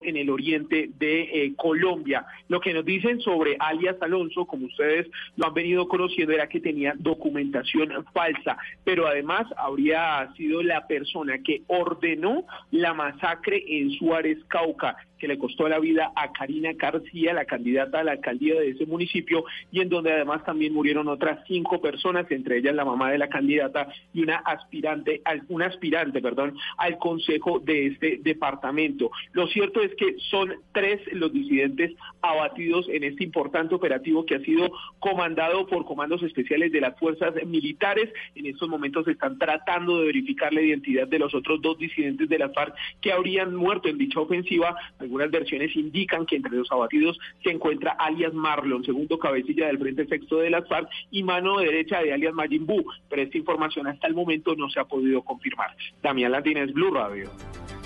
En el oriente de eh, Colombia. Lo que nos dicen sobre alias Alonso, como ustedes lo han venido conociendo, era que tenía documentación falsa, pero además habría sido la persona que ordenó la masacre en Suárez, Cauca que le costó la vida a Karina García, la candidata a la alcaldía de ese municipio, y en donde además también murieron otras cinco personas, entre ellas la mamá de la candidata y una aspirante, un aspirante, perdón, al consejo de este departamento. Lo cierto es que son tres los disidentes abatidos en este importante operativo que ha sido comandado por comandos especiales de las fuerzas militares. En estos momentos se están tratando de verificar la identidad de los otros dos disidentes de la FARC que habrían muerto en dicha ofensiva. Algunas versiones indican que entre los abatidos se encuentra alias Marlon, segundo cabecilla del Frente Sexto de las FARC y mano derecha de alias Majimbu, pero esta información hasta el momento no se ha podido confirmar. Damián Latínez, Blue Radio.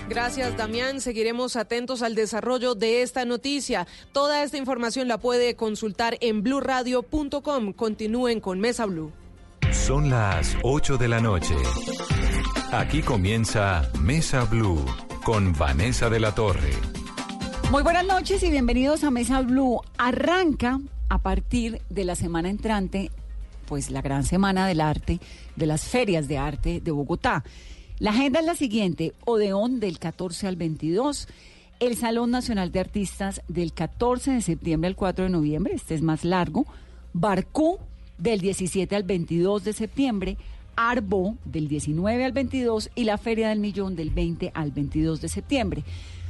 Gracias, Damián. Seguiremos atentos al desarrollo de esta noticia. Toda esta información la puede consultar en blurradio.com. Continúen con Mesa Blue. Son las 8 de la noche. Aquí comienza Mesa Blue con Vanessa de la Torre. Muy buenas noches y bienvenidos a Mesa Blue. Arranca a partir de la semana entrante, pues la gran semana del arte, de las ferias de arte de Bogotá. La agenda es la siguiente, Odeón del 14 al 22, el Salón Nacional de Artistas del 14 de septiembre al 4 de noviembre, este es más largo, Barcú del 17 al 22 de septiembre, Arbo del 19 al 22 y la Feria del Millón del 20 al 22 de septiembre.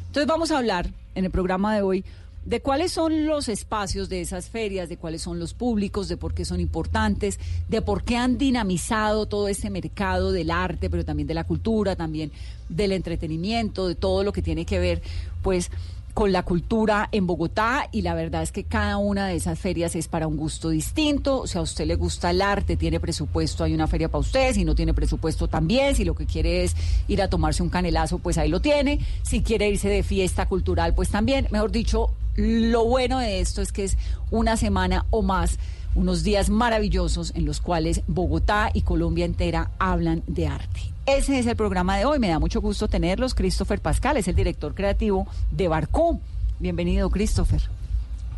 Entonces vamos a hablar en el programa de hoy de cuáles son los espacios de esas ferias, de cuáles son los públicos, de por qué son importantes, de por qué han dinamizado todo ese mercado del arte, pero también de la cultura, también del entretenimiento, de todo lo que tiene que ver, pues con la cultura en Bogotá y la verdad es que cada una de esas ferias es para un gusto distinto. O sea, a usted le gusta el arte, tiene presupuesto, hay una feria para usted. Si no tiene presupuesto también, si lo que quiere es ir a tomarse un canelazo, pues ahí lo tiene. Si quiere irse de fiesta cultural, pues también. Mejor dicho, lo bueno de esto es que es una semana o más unos días maravillosos en los cuales Bogotá y Colombia entera hablan de arte. Ese es el programa de hoy. Me da mucho gusto tenerlos. Christopher Pascal es el director creativo de Barcó. Bienvenido, Christopher.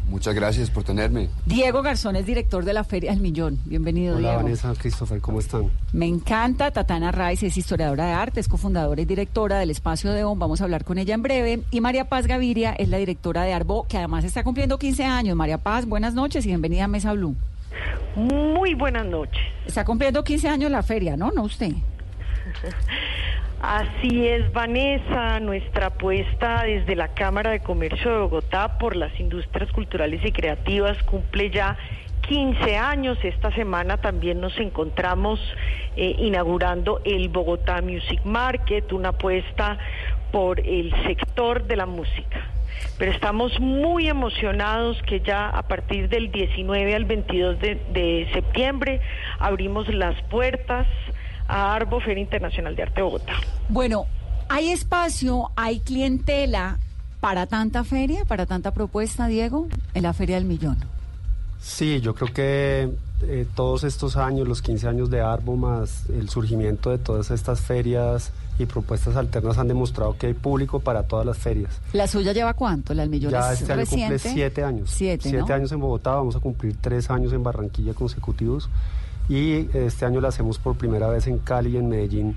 Muchas gracias por tenerme. Diego Garzón es director de la Feria del Millón. Bienvenido, Hola, Diego. Vanessa, Christopher, ¿cómo están? Me encanta. Tatana Rice es historiadora de arte, es cofundadora y directora del Espacio de ON. Vamos a hablar con ella en breve. Y María Paz Gaviria es la directora de Arbo, que además está cumpliendo 15 años. María Paz, buenas noches y bienvenida a Mesa Blue. Muy buenas noches. Está cumpliendo 15 años la feria, ¿no? No usted. Así es, Vanessa, nuestra apuesta desde la Cámara de Comercio de Bogotá por las industrias culturales y creativas cumple ya 15 años. Esta semana también nos encontramos eh, inaugurando el Bogotá Music Market, una apuesta por el sector de la música. Pero estamos muy emocionados que ya a partir del 19 al 22 de, de septiembre abrimos las puertas a Arbo Feria Internacional de Arte Bogotá. Bueno, ¿hay espacio, hay clientela para tanta feria, para tanta propuesta, Diego, en la Feria del Millón? Sí, yo creo que eh, todos estos años, los 15 años de Arbo, más el surgimiento de todas estas ferias y propuestas alternas han demostrado que hay público para todas las ferias. ¿La suya lleva cuánto? ¿La del Millón Ya es este año cumple reciente? siete años. Siete, ¿no? años en Bogotá, vamos a cumplir tres años en Barranquilla consecutivos. Y este año la hacemos por primera vez en Cali y en Medellín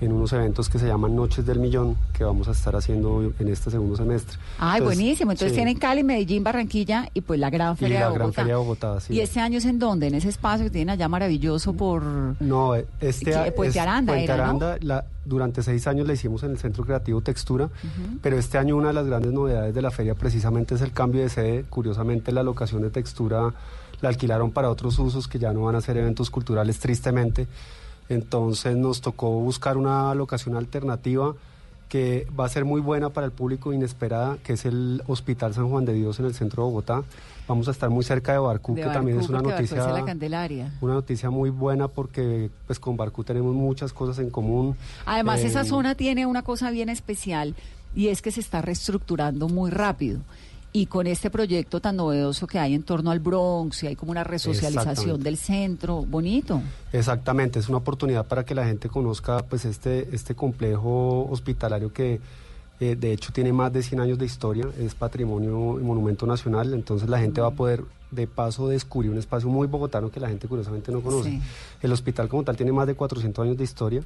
en unos eventos que se llaman Noches del Millón, que vamos a estar haciendo en este segundo semestre. Ay, Entonces, buenísimo. Entonces sí. tienen Cali, Medellín, Barranquilla y pues la Gran Y Feria la de Gran Bogotá. Feria de Bogotá, sí. ¿Y este año es en dónde? En ese espacio que tienen allá maravilloso por... No, eh, este ¿Qué? a- Puente es- Aranda Puente era, ¿no? Aranda, la- durante seis años la hicimos en el Centro Creativo Textura, pero este año una de las grandes novedades de la feria precisamente es el cambio de sede. Curiosamente la locación de Textura la alquilaron para otros usos que ya no van a ser eventos culturales tristemente. Entonces nos tocó buscar una locación alternativa que va a ser muy buena para el público inesperada, que es el Hospital San Juan de Dios en el centro de Bogotá. Vamos a estar muy cerca de Barcú, De que también es una noticia, la Candelaria. una noticia muy buena porque pues con Barcú tenemos muchas cosas en común. Además, Eh, esa zona tiene una cosa bien especial y es que se está reestructurando muy rápido. Y con este proyecto tan novedoso que hay en torno al Bronx, y hay como una resocialización del centro, bonito. Exactamente, es una oportunidad para que la gente conozca pues este, este complejo hospitalario que eh, de hecho tiene más de 100 años de historia, es patrimonio y monumento nacional, entonces la gente va a poder de paso descubrir un espacio muy bogotano que la gente curiosamente no conoce. Sí. El hospital como tal tiene más de 400 años de historia,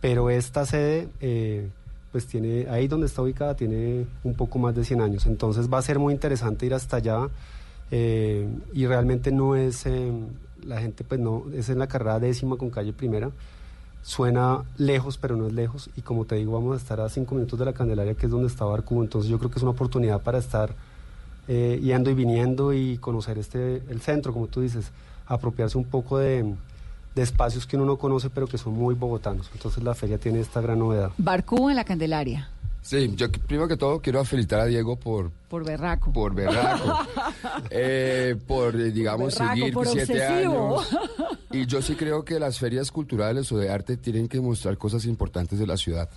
pero esta sede eh, pues tiene, ahí donde está ubicada tiene un poco más de 100 años, entonces va a ser muy interesante ir hasta allá eh, y realmente no es, eh, la gente pues no, es en la carrera décima con calle primera, suena lejos pero no es lejos. Y como te digo vamos a estar a cinco minutos de la Candelaria que es donde está Barcú, entonces yo creo que es una oportunidad para estar eh, yendo y viniendo y conocer este, el centro, como tú dices, apropiarse un poco de, de espacios que uno no conoce pero que son muy bogotanos, entonces la feria tiene esta gran novedad. Barcú en la Candelaria, Sí, yo primero que todo quiero felicitar a Diego por, por Berraco. por berraco, eh, por, eh, digamos, Berraco, seguir por siete obsesivo. años. Y yo sí creo que las ferias culturales o de arte tienen que mostrar cosas importantes de la ciudad.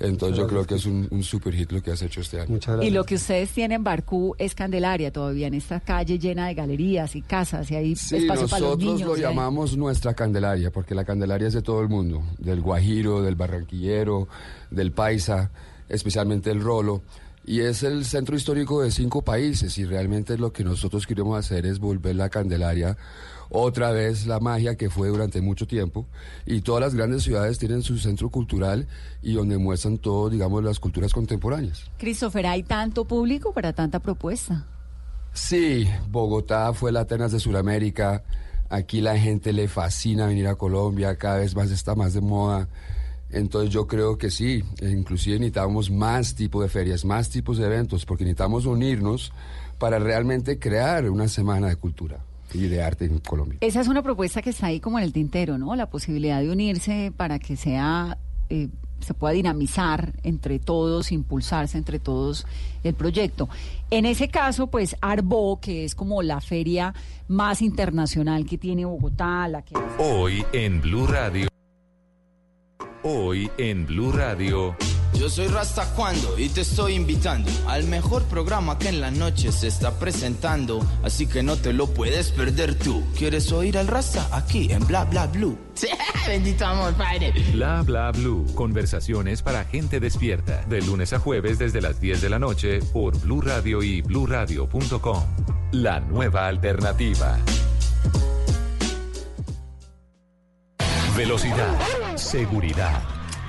Entonces yo creo que es un, un super hit lo que has hecho este año. Muchas Y gracias. lo que ustedes tienen en Barcú es Candelaria todavía, en esta calle llena de galerías y casas y hay Sí, espacio para los nosotros lo y hay- llamamos nuestra Candelaria, porque la Candelaria es de todo el mundo, del guajiro, del barranquillero, del paisa, especialmente el rolo. Y es el centro histórico de cinco países y realmente lo que nosotros queremos hacer es volver la Candelaria otra vez la magia que fue durante mucho tiempo. Y todas las grandes ciudades tienen su centro cultural y donde muestran todo, digamos, las culturas contemporáneas. Christopher, ¿hay tanto público para tanta propuesta? Sí, Bogotá fue la Atenas de Sudamérica. Aquí la gente le fascina venir a Colombia, cada vez más está más de moda. Entonces yo creo que sí, e inclusive necesitamos más tipos de ferias, más tipos de eventos, porque necesitamos unirnos para realmente crear una semana de cultura y de arte en Colombia. Esa es una propuesta que está ahí como en el tintero, ¿no? La posibilidad de unirse para que sea eh, se pueda dinamizar entre todos, impulsarse entre todos el proyecto. En ese caso, pues Arbo, que es como la feria más internacional que tiene Bogotá, la que Hoy en Blue Radio. Hoy en Blue Radio. Yo soy Rasta Cuando y te estoy invitando al mejor programa que en la noche se está presentando, así que no te lo puedes perder tú. ¿Quieres oír al Rasta? Aquí en Bla Bla Blue. Bendito amor, padre. Bla bla blue. Conversaciones para gente despierta. De lunes a jueves desde las 10 de la noche por Blue Radio y bluradio.com. La nueva alternativa. Velocidad, seguridad,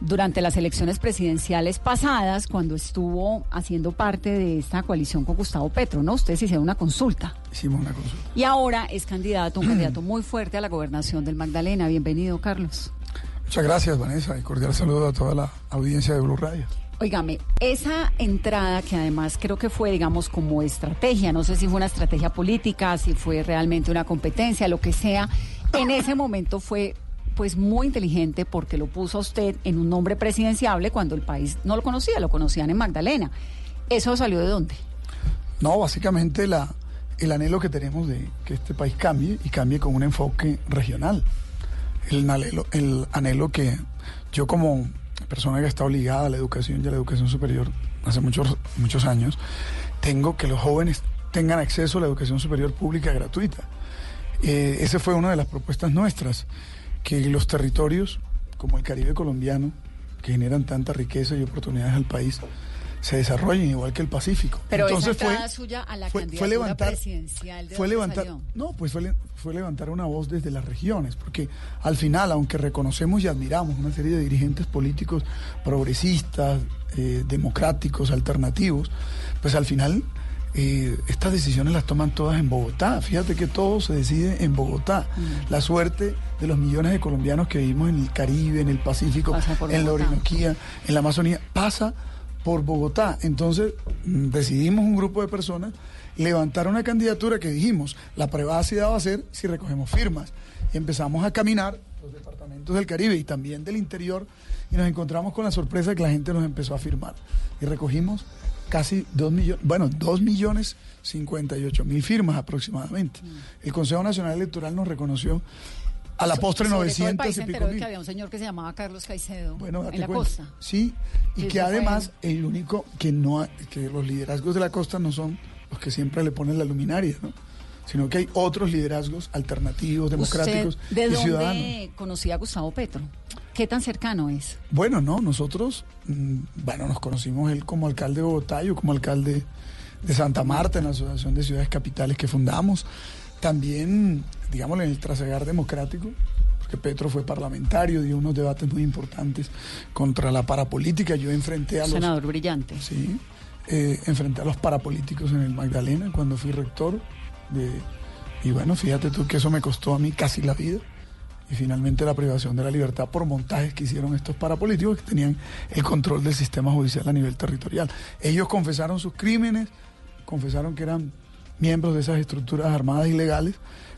durante las elecciones presidenciales pasadas, cuando estuvo haciendo parte de esta coalición con Gustavo Petro, ¿no? Ustedes hicieron una consulta. Hicimos una consulta. Y ahora es candidato, un candidato muy fuerte a la gobernación del Magdalena. Bienvenido, Carlos. Muchas gracias, Vanessa, y cordial saludo a toda la audiencia de Blue Radio. Óigame, esa entrada que además creo que fue, digamos, como estrategia, no sé si fue una estrategia política, si fue realmente una competencia, lo que sea, en ese momento fue pues muy inteligente porque lo puso a usted en un nombre presidenciable cuando el país no lo conocía, lo conocían en Magdalena. ¿Eso salió de dónde? No, básicamente la, el anhelo que tenemos de que este país cambie y cambie con un enfoque regional. El anhelo, el anhelo que yo como persona que está obligada a la educación y a la educación superior hace muchos, muchos años, tengo que los jóvenes tengan acceso a la educación superior pública gratuita. Eh, esa fue una de las propuestas nuestras, que los territorios como el Caribe colombiano, que generan tanta riqueza y oportunidades al país, se desarrollen igual que el Pacífico. Pero Entonces esa entrada suya a la candidatura levantar, presidencial, ¿de fue levantar, salió? no, pues fue, fue levantar una voz desde las regiones, porque al final, aunque reconocemos y admiramos una serie de dirigentes políticos progresistas, eh, democráticos, alternativos, pues al final eh, estas decisiones las toman todas en Bogotá. Fíjate que todo se decide en Bogotá. Mm. La suerte de los millones de colombianos que vivimos en el Caribe, en el Pacífico, en la. Orinoquía, en la Amazonía, pasa por Bogotá. Entonces mm, decidimos un grupo de personas levantar una candidatura que dijimos, la prueba ácida va a ser si recogemos firmas. Y empezamos a caminar los departamentos del Caribe y también del interior y nos encontramos con la sorpresa de que la gente nos empezó a firmar. Y recogimos casi dos millones, bueno, dos millones cincuenta y ocho mil firmas aproximadamente. El Consejo Nacional Electoral nos reconoció a la postre el 900 país y pico mil. que había un señor que se llamaba Carlos Caicedo Bueno, en la cuenta. costa. Sí, y Y que eso fue- además el único que no ha- que los liderazgos de la costa no son los que siempre le ponen la luminaria, ¿no? Sino que hay otros liderazgos alternativos, democráticos ¿Usted ¿De y dónde ciudadanos. conocía a Gustavo Petro? ¿Qué tan cercano es? Bueno, no, nosotros, mm, bueno, nos conocimos él como alcalde de Bogotá, yo como alcalde de Santa Marta en la Asociación de Ciudades Capitales que fundamos. También, digamos, en el trasegar democrático, porque Petro fue parlamentario, dio unos debates muy importantes contra la parapolítica. Yo enfrenté a los... Senador brillante. Sí, eh, enfrenté a los parapolíticos en el Magdalena cuando fui rector. De, y bueno, fíjate tú que eso me costó a mí casi la vida. Y finalmente la privación de la libertad por montajes que hicieron estos parapolíticos que tenían el control del sistema judicial a nivel territorial. Ellos confesaron sus crímenes, confesaron que eran miembros de esas estructuras armadas ilegales,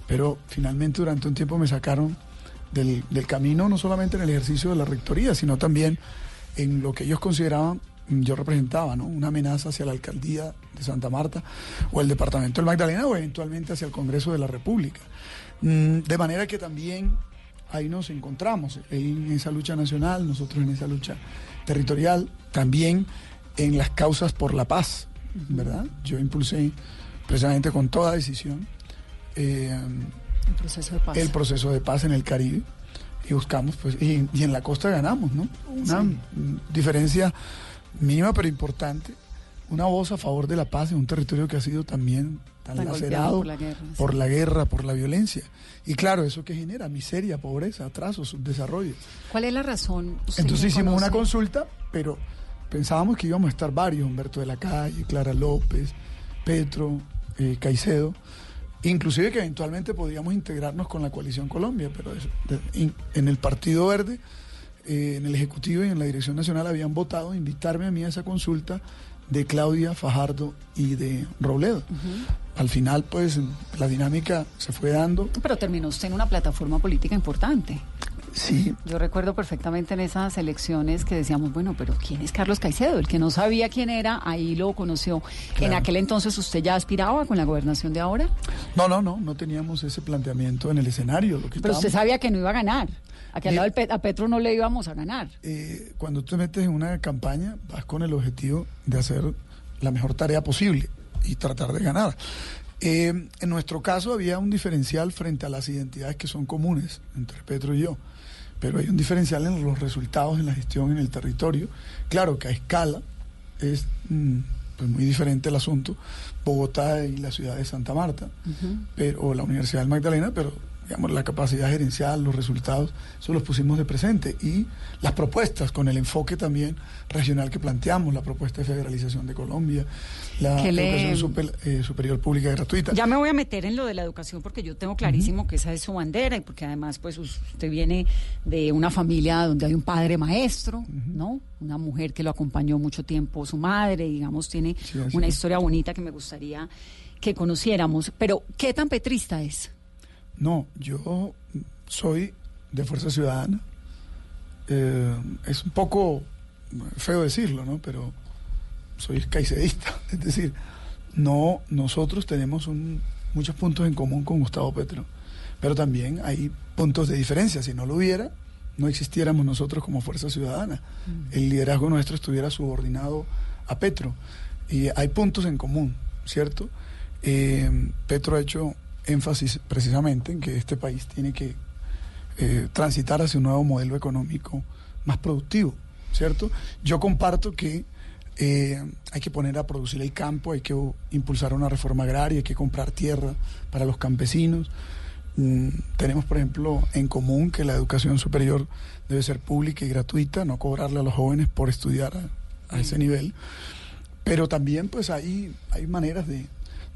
pero finalmente durante un tiempo me sacaron del, del camino, no solamente en el ejercicio de la rectoría, sino también en lo que ellos consideraban, mm, yo representaba, ¿no? una amenaza hacia la alcaldía de Santa Marta o el departamento del Magdalena o eventualmente hacia el Congreso de la República. Mm, De manera que también ahí nos encontramos, en esa lucha nacional, nosotros en esa lucha territorial, también en las causas por la paz, ¿verdad? Yo impulsé precisamente con toda decisión eh, El proceso de paz. el proceso de paz en el Caribe y buscamos, pues, y, y en la costa ganamos, ¿no? Una Sí. mm, diferencia mínima pero importante, una voz a favor de la paz en un territorio que ha sido también tan, Tan golpeado lacerado por la guerra, sí. por la guerra, por la violencia. Y claro, eso que genera miseria, pobreza, atraso, subdesarrollo. ¿Cuál es la razón? Entonces hicimos una consulta, pero pensábamos que íbamos a estar varios, Humberto de la Calle, Clara López, Petro, eh, Caicedo, inclusive que eventualmente podíamos integrarnos con la coalición Colombia, pero eso, de- in- en el Partido Verde, eh, en el Ejecutivo y en la Dirección Nacional habían votado invitarme a mí a esa consulta de Claudia Fajardo y de Robledo. Al final, pues, la dinámica se fue dando. Pero terminó usted en una plataforma política importante. Sí, Yo recuerdo perfectamente en esas elecciones que decíamos, bueno, pero ¿quién es Carlos Caicedo? El que no sabía quién era, ahí lo conoció. En aquel entonces usted ya aspiraba con la gobernación de ahora, no, no, no, no teníamos ese planteamiento en el escenario. Lo que pero usted estábamos- sabía que no iba a ganar. A que al lado del a Petro no le íbamos a ganar. eh, cuando tú te metes en una campaña, vas con el objetivo de hacer la mejor tarea posible y tratar de ganar. Eh, en nuestro caso había un diferencial frente a las identidades que son comunes entre Petro y yo, pero hay un diferencial en los resultados en la gestión en el territorio. Claro que a escala es mm, pues muy diferente el asunto, Bogotá y la ciudad de Santa Marta, pero, o la Universidad del Magdalena, pero digamos, la capacidad gerencial, los resultados, eso los pusimos de presente. Y las propuestas, con el enfoque también regional que planteamos, la propuesta de federalización de Colombia, la Que le- educación super- eh, superior pública gratuita. Ya me voy a meter en lo de la educación porque yo tengo clarísimo que esa es su bandera y porque además pues usted viene de una familia donde hay un padre maestro, ¿no? Una mujer que lo acompañó mucho tiempo, su madre, digamos, tiene Sí, una historia bonita que me gustaría que conociéramos. Pero, ¿qué tan petrista es? No, yo soy de Fuerza Ciudadana. Eh, es un poco feo decirlo, ¿no? Pero soy caicedista. Es decir, no, nosotros tenemos un- muchos puntos en común con Gustavo Petro, pero también hay puntos de diferencia. Si no lo hubiera, no existiéramos nosotros como Fuerza Ciudadana. El liderazgo nuestro estuviera subordinado a Petro. Y hay puntos en común, ¿cierto? Eh, Petro ha hecho énfasis precisamente en que este país tiene que eh, transitar hacia un nuevo modelo económico más productivo, ¿cierto? Yo comparto que eh, hay que poner a producir el campo, hay que impulsar una reforma agraria, hay que comprar tierra para los campesinos. Mm, tenemos, por ejemplo, en común que la educación superior debe ser pública y gratuita, no cobrarle a los jóvenes por estudiar a, ese nivel. Pero también pues hay, hay maneras de,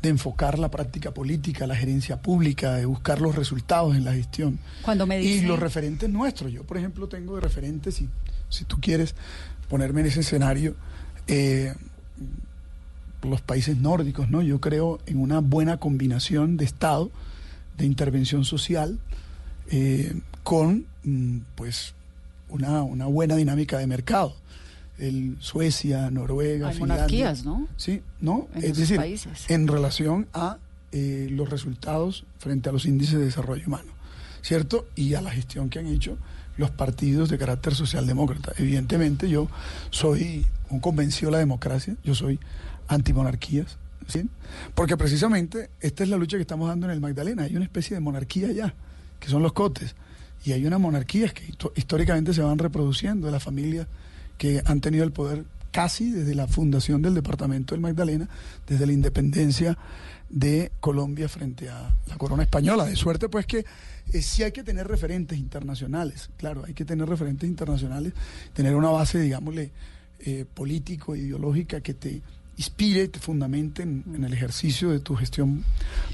enfocar la práctica política, la gerencia pública, de buscar los resultados en la gestión. Cuando me Y los referentes nuestros. Yo, por ejemplo, tengo de referentes, si, si tú quieres ponerme en ese escenario, eh, los países nórdicos, ¿no? Yo creo en una buena combinación de Estado, de intervención social, eh, con, mm, pues, una, una buena dinámica de mercado. El Suecia, Noruega, Hay monarquías, ¿no? Sí, ¿no? En es decir, países. en relación a eh, los resultados frente a los índices de desarrollo humano, ¿cierto? Y a la gestión que han hecho los partidos de carácter socialdemócrata. Evidentemente yo soy un convencido de la democracia, yo soy antimonarquías, ¿sí? Porque precisamente esta es la lucha que estamos dando en el Magdalena, hay una especie de monarquía allá, que son los cotes, y hay unas monarquías que históricamente se van reproduciendo de las familias que han tenido el poder casi desde la fundación del departamento del Magdalena, desde la independencia de Colombia frente a la corona española. De suerte pues que eh, sí hay que tener referentes internacionales, claro, hay que tener referentes internacionales, tener una base, digámosle, eh, político, ideológica que te inspire, te fundamente en, el ejercicio de tu gestión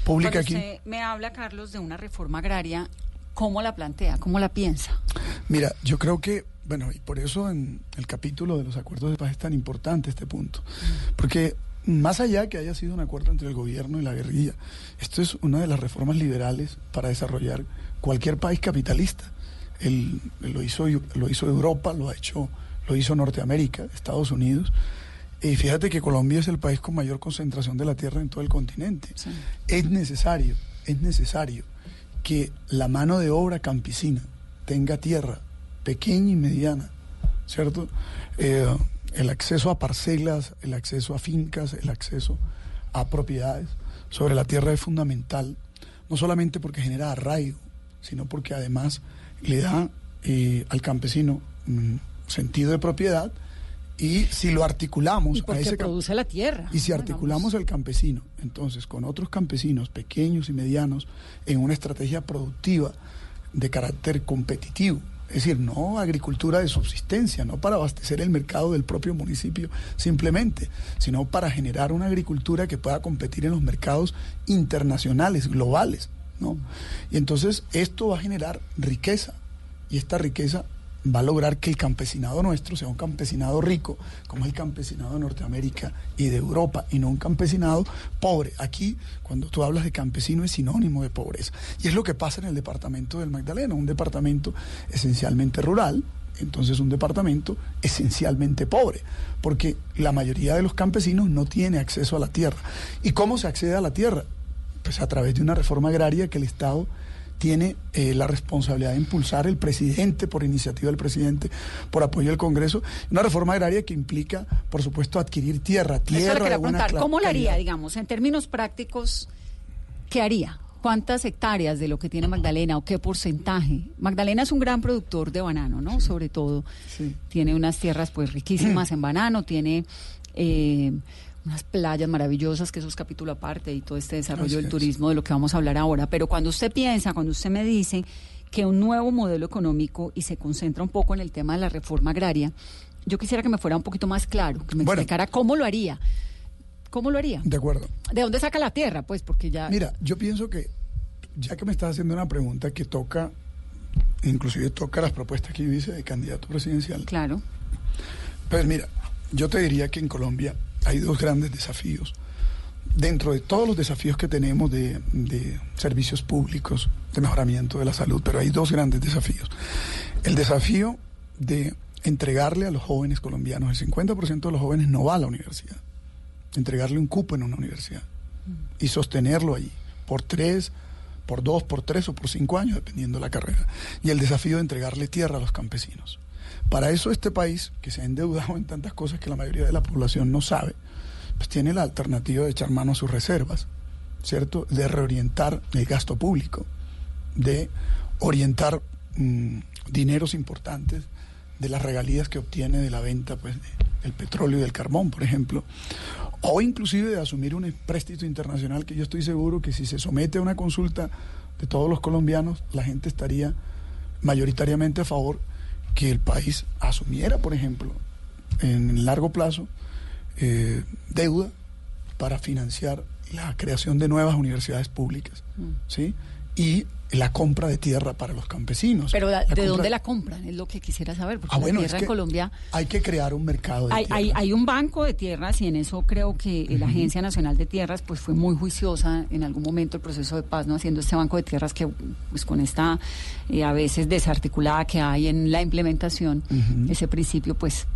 pública aquí. Usted me habla, Carlos, de una reforma agraria, ¿cómo la plantea? ¿Cómo la piensa? Mira, yo creo que, bueno, y por eso en el capítulo de los acuerdos de paz es tan importante este punto, porque más allá que haya sido un acuerdo entre el gobierno y la guerrilla, esto es una de las reformas liberales para desarrollar cualquier país capitalista. lo, hizo, lo hizo Europa, lo ha hecho, lo hizo Norteamérica, Estados Unidos. Y fíjate que Colombia es el país con mayor concentración de la tierra en todo el continente. Es necesario, es necesario que la mano de obra campesina tenga tierra pequeña y mediana, ¿cierto? Eh, el acceso a parcelas, el acceso a fincas, el acceso a propiedades sobre la tierra es fundamental, no solamente porque genera arraigo, sino porque además le da eh, al campesino un sentido de propiedad y si lo articulamos y porque produce la tierra y si articulamos al campesino entonces con otros campesinos pequeños y medianos en una estrategia productiva de carácter competitivo es decir, no agricultura de subsistencia, no para abastecer el mercado del propio municipio simplemente, sino para generar una agricultura que pueda competir en los mercados internacionales, globales. ¿no? Y entonces esto va a generar riqueza y esta riqueza va a lograr que el campesinado nuestro sea un campesinado rico, como el campesinado de Norteamérica y de Europa, y no un campesinado pobre. Aquí, cuando tú hablas de campesino, es sinónimo de pobreza. Y es lo que pasa en el departamento del Magdalena, un departamento esencialmente rural, entonces un departamento esencialmente pobre, porque la mayoría de los campesinos no tiene acceso a la tierra. ¿Y cómo se accede a la tierra? Pues a través de una reforma agraria que el Estado tiene eh, la responsabilidad de impulsar el presidente, por iniciativa del presidente, por apoyo del Congreso, una reforma agraria que implica, por supuesto, adquirir tierra, tierra de buena ¿Cómo lo haría, digamos, en términos prácticos, qué haría? ¿Cuántas hectáreas de lo que tiene Magdalena o qué porcentaje? Magdalena es un gran productor de banano, ¿no? Sobre todo. Tiene unas tierras pues riquísimas en banano, tiene eh, unas playas maravillosas, que eso es capítulo aparte y todo este desarrollo del turismo de lo que vamos a hablar ahora. Pero cuando usted piensa, cuando usted me dice que un nuevo modelo económico y se concentra un poco en el tema de la reforma agraria, yo quisiera que me fuera un poquito más claro, que me explicara cómo lo haría. ¿Cómo lo haría? De acuerdo. ¿De dónde saca la tierra? Pues porque ya... Mira, yo pienso que, ya que me estás haciendo una pregunta que toca, inclusive toca las propuestas que yo hice de candidato presidencial. Claro. Pues mira, yo te diría que en Colombia hay dos grandes desafíos. Dentro de todos los desafíos que tenemos de, servicios públicos, de mejoramiento de la salud, pero hay dos grandes desafíos. El desafío de entregarle a los jóvenes colombianos, el 50% de los jóvenes no va a la universidad, entregarle un cupo en una universidad y sostenerlo ahí por tres, por dos, por tres o por cinco años, dependiendo de la carrera. Y el desafío de entregarle tierra a los campesinos. Para eso este país, que se ha endeudado en tantas cosas que la mayoría de la población no sabe, pues tiene la alternativa de echar mano a sus reservas, ¿cierto? De reorientar el gasto público, de orientar mm, dineros importantes de las regalías que obtiene de la venta pues, del petróleo y del carbón, por ejemplo, o inclusive de asumir un préstito internacional que yo estoy seguro que si se somete a una consulta de todos los colombianos, la gente estaría mayoritariamente a favor que el país asumiera, por ejemplo, en largo plazo, eh, deuda para financiar la creación de nuevas universidades públicas, mm. ¿sí? Y la compra de tierra para los campesinos. Pero ¿de dónde la compran? Es lo que quisiera saber, porque ah, bueno, la tierra en Colombia... Hay que crear un mercado de hay, tierra. Hay, un banco de tierras y en eso creo que la Agencia Nacional de Tierras pues fue muy juiciosa en algún momento el proceso de paz, no haciendo este banco de tierras que pues con esta eh, a veces desarticulada que hay en la implementación, ese principio pues...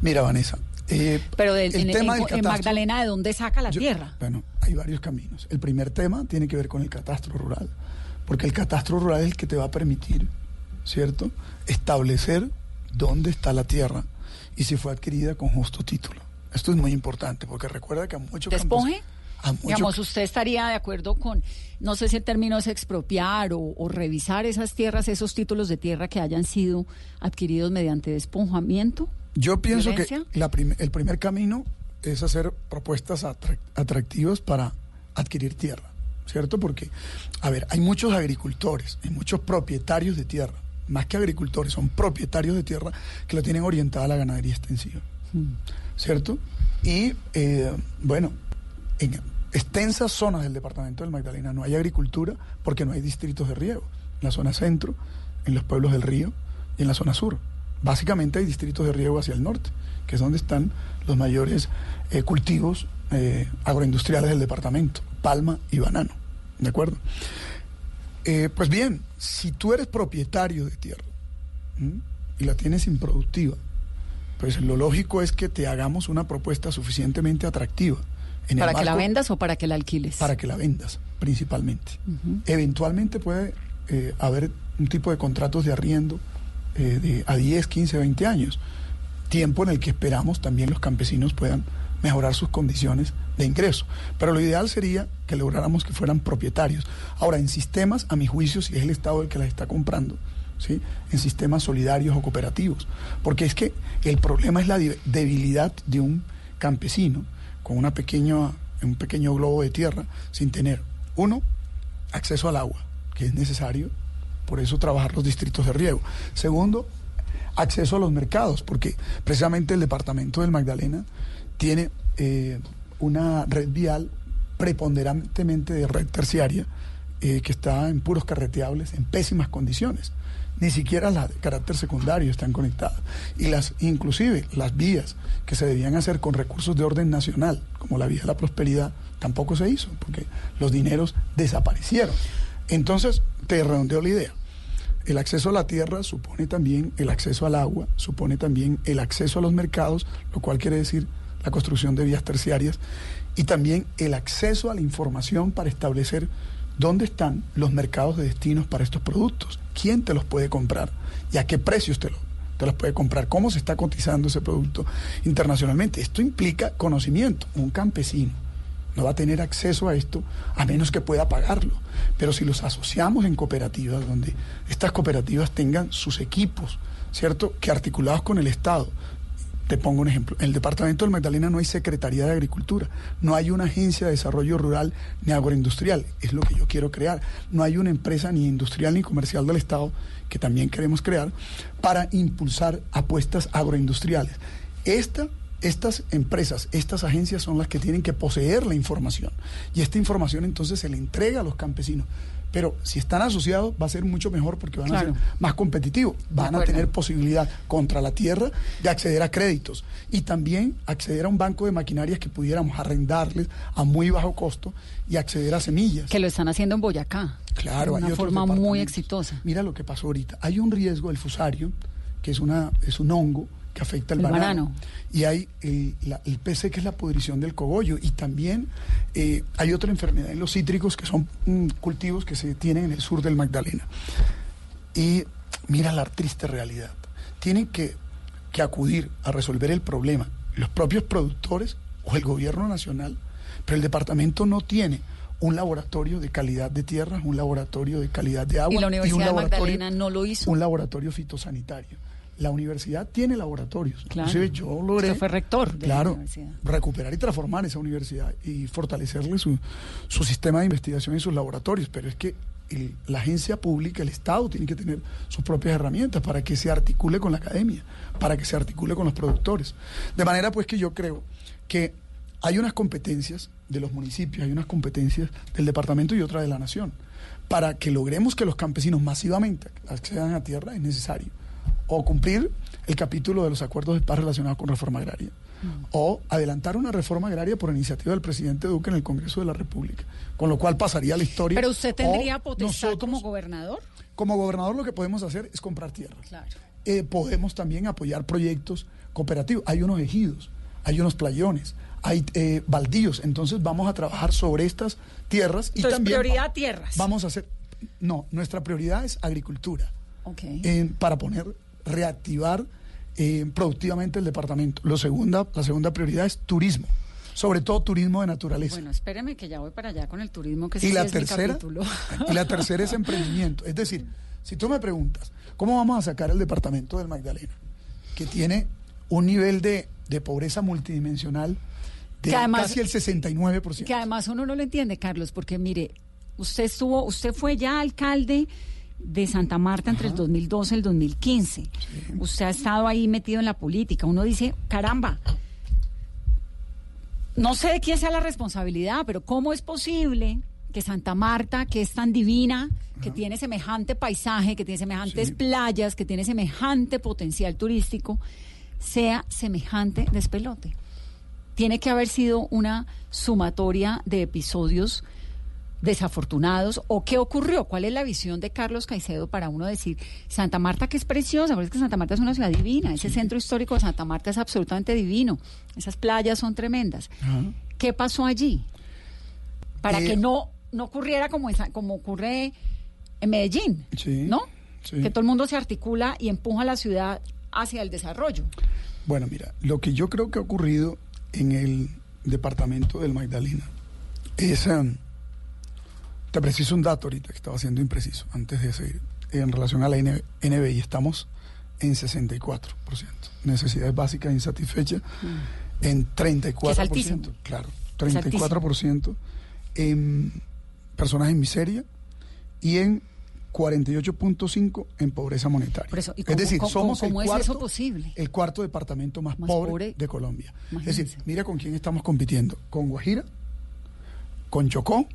Mira, Vanessa, eh, Pero en, tema en, Magdalena, ¿de dónde saca la tierra? Bueno, hay varios caminos. El primer tema tiene que ver con el catastro rural, porque el catastro rural es el que te va a permitir, ¿cierto?, establecer dónde está la tierra y si fue adquirida con justo título. Esto es muy importante, porque recuerda que a muchos ¿Despoje? Digamos, usted estaría de acuerdo con, no sé si el término es expropiar o, o, revisar esas tierras, esos títulos de tierra que hayan sido adquiridos mediante despojamiento. Yo pienso que el primer camino es hacer propuestas atractivas para adquirir tierra, ¿cierto? Porque, a ver, hay muchos agricultores, hay muchos propietarios de tierra, más que agricultores, son propietarios de tierra que lo tienen orientada a la ganadería extensiva, hmm. ¿cierto? Y, eh, bueno, en extensas zonas del departamento del Magdalena no hay agricultura porque no hay distritos de riego, en la zona centro, en los pueblos del río y en la zona sur. Básicamente hay distritos de riego hacia el norte, que es donde están los mayores eh, cultivos eh, agroindustriales del departamento, palma y banano. ¿De acuerdo? Eh, pues bien, si tú eres propietario de tierra y la tienes improductiva, pues lo lógico es que te hagamos una propuesta suficientemente atractiva. ¿Para que la vendas o para que la alquiles? Para que la vendas, principalmente. Eventualmente puede haber un tipo de contratos de arriendo eh, de, a 10, 15, 20 años. Tiempo en el que esperamos también los campesinos puedan mejorar sus condiciones de ingreso. Pero lo ideal sería que lográramos que fueran propietarios. Ahora, en sistemas, a mi juicio, si es el Estado el que las está comprando, ¿sí? en sistemas solidarios o cooperativos. Porque es que el problema es la debilidad de un campesino con una pequeña, un pequeño globo de tierra sin tener, uno, acceso al agua, que es necesario por eso trabajar los distritos de riego. Segundo, acceso a los mercados, porque precisamente el departamento del Magdalena tiene eh, una red vial preponderantemente de red terciaria eh, que está en puros carreteables, en pésimas condiciones. Ni siquiera las de carácter secundario están conectadas. Y las, inclusive las vías que se debían hacer con recursos de orden nacional, como la vía de la prosperidad, tampoco se hizo, porque los dineros desaparecieron. Entonces, te redondeo la idea. El acceso a la tierra supone también el acceso al agua, supone también el acceso a los mercados, lo cual quiere decir la construcción de vías terciarias, y también el acceso a la información para establecer dónde están los mercados de destinos para estos productos, quién te los puede comprar y a qué precios te, te los puede comprar, cómo se está cotizando ese producto internacionalmente. Esto implica conocimiento. Un campesino no va a tener acceso a esto a menos que pueda pagarlo. Pero si los asociamos en cooperativas, donde estas cooperativas tengan sus equipos, ¿cierto? Que articulados con el Estado. Te pongo un ejemplo. En el departamento del Magdalena no hay Secretaría de Agricultura, no hay una agencia de desarrollo rural ni agroindustrial, es lo que yo quiero crear. No hay una empresa ni industrial ni comercial del Estado que también queremos crear para impulsar apuestas agroindustriales. Esta estas empresas, estas agencias son las que tienen que poseer la información. Y esta información entonces se le entrega a los campesinos. Pero si están asociados va a ser mucho mejor porque van a ser más competitivos, van a tener posibilidad contra la tierra de acceder a créditos y también acceder a un banco de maquinarias que pudiéramos arrendarles a muy bajo costo y acceder a semillas. Que lo están haciendo en Boyacá. Claro, de una forma muy exitosa. Mira lo que pasó ahorita. Hay un riesgo del fusario, que es, una, es un hongo que afecta el, banano. Y hay el, PC, que es la pudrición del cogollo. Y también eh, hay otra enfermedad en los cítricos, que son mm, cultivos que se tienen en el sur del Magdalena. Y mira la triste realidad. Tienen que, que acudir a resolver el problema los propios productores o el gobierno nacional, pero el departamento no tiene un laboratorio de calidad de tierra, un laboratorio de calidad de agua. Y la Universidad de Magdalena no lo hizo. Un laboratorio fitosanitario. La universidad tiene laboratorios. Inclusive yo logré. fue rector de claro, la universidad. recuperar y transformar esa universidad y fortalecerle su, su sistema de investigación y sus laboratorios. Pero es que el- la agencia pública, el Estado, tiene que tener sus propias herramientas para que se articule con la academia, para que se articule con los productores. De manera pues que yo creo que hay unas competencias de los municipios, hay unas competencias del departamento y otra de la nación. Para que logremos que los campesinos masivamente accedan a tierra es necesario o cumplir el capítulo de los acuerdos de paz relacionados con reforma agraria o adelantar una reforma agraria por iniciativa del presidente Duque en el Congreso de la República, con lo cual pasaría a la historia. Pero usted tendría potestad nosotros, como gobernador. como gobernador lo que podemos hacer es comprar tierra. Claro. Eh, podemos también apoyar proyectos cooperativos. Hay unos ejidos, hay unos playones, hay eh, baldíos. Entonces vamos a trabajar sobre estas tierras y Entonces, también prioridad tierras. Vamos a hacer. No, nuestra prioridad es agricultura Ok. en- para poner, reactivar eh, productivamente el departamento. Lo segunda, la segunda prioridad es turismo, sobre todo turismo de naturaleza. Bueno, espéreme que ya voy para allá con el turismo, que y la sí mi capítulo. y la tercera es emprendimiento. Es decir, si tú me preguntas, ¿cómo vamos a sacar el departamento del Magdalena, que tiene un nivel de, de pobreza multidimensional de Que además- casi el 69%? Que además uno no lo entiende, Carlos, porque mire, usted estuvo, usted fue ya alcalde de Santa Marta entre el 2012 y el 2015. Usted ha estado ahí metido en la política. Uno dice, caramba, no sé de quién sea la responsabilidad, pero ¿cómo es posible que Santa Marta, que es tan divina, que tiene semejante paisaje, que tiene semejantes Sí. playas, que tiene semejante potencial turístico, sea semejante despelote? Tiene que haber sido una sumatoria de episodios desafortunados o qué ocurrió? ¿Cuál es la visión de Carlos Caicedo para uno decir Santa Marta que es preciosa? Porque es que Santa Marta es una ciudad divina, ese centro histórico de Santa Marta es absolutamente divino, esas playas son tremendas. ¿Qué pasó allí? Para Eh, que no, no ocurriera como, esa- como ocurre en Medellín, Sí, ¿no? sí. Que todo el mundo se articula y empuja a la ciudad hacia el desarrollo. Bueno, mira, lo que yo creo que ha ocurrido en el departamento del Magdalena es... em, te preciso un dato ahorita que estaba siendo impreciso antes de seguir. En relación a la NBI estamos en 64%. Necesidades básicas insatisfechas en 34%. Que es altísimo. Claro, Es 34% en personas en miseria y en 48.5 en pobreza monetaria. Por eso, ¿y es cómo- decir, cómo- somos cómo el es eso cuarto, posible? el cuarto departamento más, Más pobre, pobre. de Colombia. Es decir, mira con quién estamos compitiendo. Con Guajira, con Chocó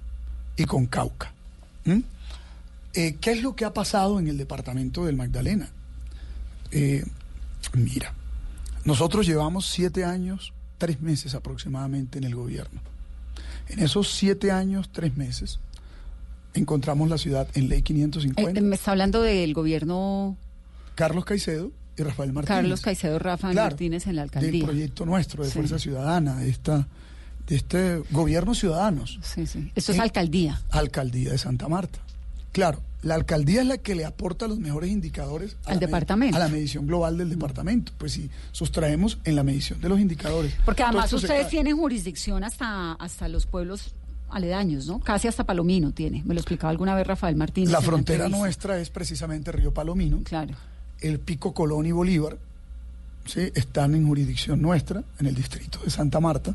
y con Cauca. ¿Mm? Eh, ¿Qué es lo que ha pasado en el departamento del Magdalena? Eh, mira, nosotros llevamos siete años, tres meses aproximadamente en el gobierno. En esos siete años, tres meses, encontramos la ciudad en ley Eh, 550. eh, me está hablando del gobierno Carlos Caicedo y Rafael Martínez. Carlos Caicedo Rafa Claro, Martínez en la Del alcaldía. proyecto nuestro de Sí. Fuerza Ciudadana, esta, de este gobierno ciudadanos. Sí, sí. Esto es Sí. alcaldía. Alcaldía de Santa Marta. Claro, la alcaldía es la que le aporta los mejores indicadores a Al departamento. a la medición global del departamento. Pues si sustraemos en la medición de los indicadores. Porque además ustedes tienen jurisdicción hasta, hasta los pueblos aledaños, ¿no? Casi hasta Palomino tiene. Me lo explicaba alguna vez Rafael Martínez. La frontera nuestra es precisamente Río Palomino. Claro. el Pico Colón y Bolívar, ¿sí? están en jurisdicción nuestra, en el distrito de Santa Marta,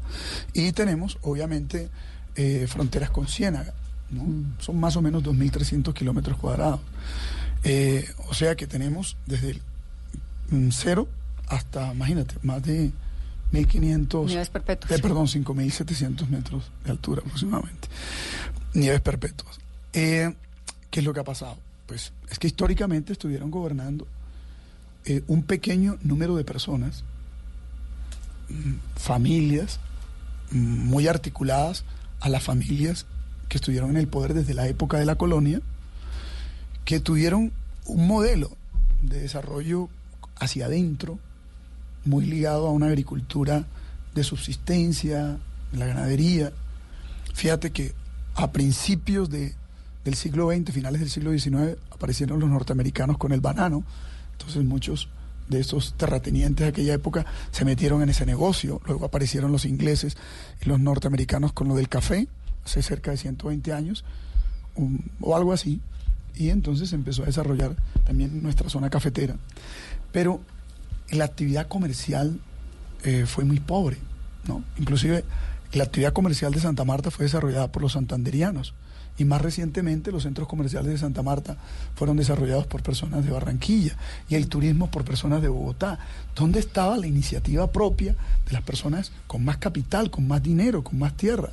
y tenemos, obviamente, eh, fronteras con Ciénaga, ¿no? son más o menos 2.300 kilómetros cuadrados. Eh, o sea que tenemos desde el mm, cero hasta, imagínate, más de 1.500... Nieves perpetuas. eh, perdón, 5.700 metros de altura aproximadamente. Nieves perpetuas. Eh, ¿Qué es lo que ha pasado? Pues es que históricamente estuvieron gobernando eh, un pequeño número de personas, mm, familias mm, muy articuladas a las familias que estuvieron en el poder desde la época de la colonia, que tuvieron un modelo de desarrollo hacia adentro, muy ligado a una agricultura de subsistencia, la ganadería. Fíjate que a principios de, del siglo XX, finales del siglo XIX, aparecieron los norteamericanos con el banano. Entonces muchos de esos terratenientes de aquella época se metieron en ese negocio. Luego aparecieron los ingleses y los norteamericanos con lo del café, hace cerca de 120 años, o algo así. Y entonces empezó a desarrollar también nuestra zona cafetera. Pero la actividad comercial eh, fue muy pobre, ¿no? Inclusive la actividad comercial de Santa Marta fue desarrollada por los santanderianos y más recientemente los centros comerciales de Santa Marta fueron desarrollados por personas de Barranquilla y el turismo por personas de Bogotá. ¿Dónde estaba la iniciativa propia de las personas con más capital, con más dinero, con más tierra?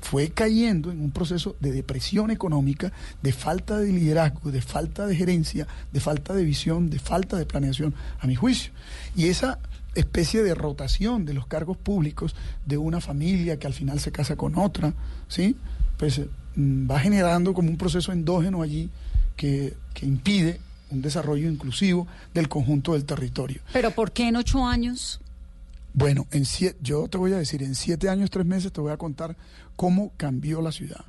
Fue cayendo en un proceso de depresión económica, de falta de liderazgo, de falta de gerencia, de falta de visión, de falta de planeación, a mi juicio. Y esa especie de rotación de los cargos públicos de una familia que al final se casa con otra, ¿sí? Pues Mm, va generando como un proceso endógeno allí que, impide un desarrollo inclusivo del conjunto del territorio. ¿Pero por qué en ocho años? Bueno, en yo te voy a decir, en siete años, tres meses te voy a contar cómo cambió la ciudad.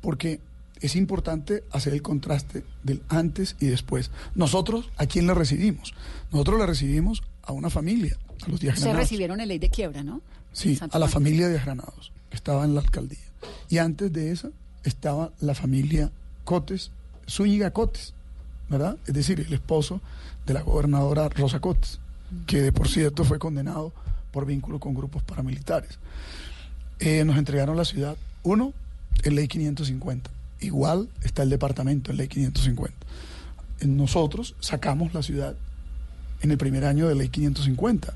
Porque es importante hacer el contraste del antes y después. Nosotros, ¿a quién le recibimos? Nosotros le recibimos a una familia, a los días Se recibieron en ley de quiebra, ¿no? Sí, a la familia de Granados, que estaba en la alcaldía. Y antes de esa, estaba la familia Cotes, Zúñiga Cotes, ¿verdad? Es decir, el esposo de la gobernadora Rosa Cotes, que de por cierto fue condenado por vínculo con grupos paramilitares. Eh, nos entregaron la ciudad, uno, en ley 550. Igual está el departamento en ley 550. Nosotros sacamos la ciudad en el primer año de ley 550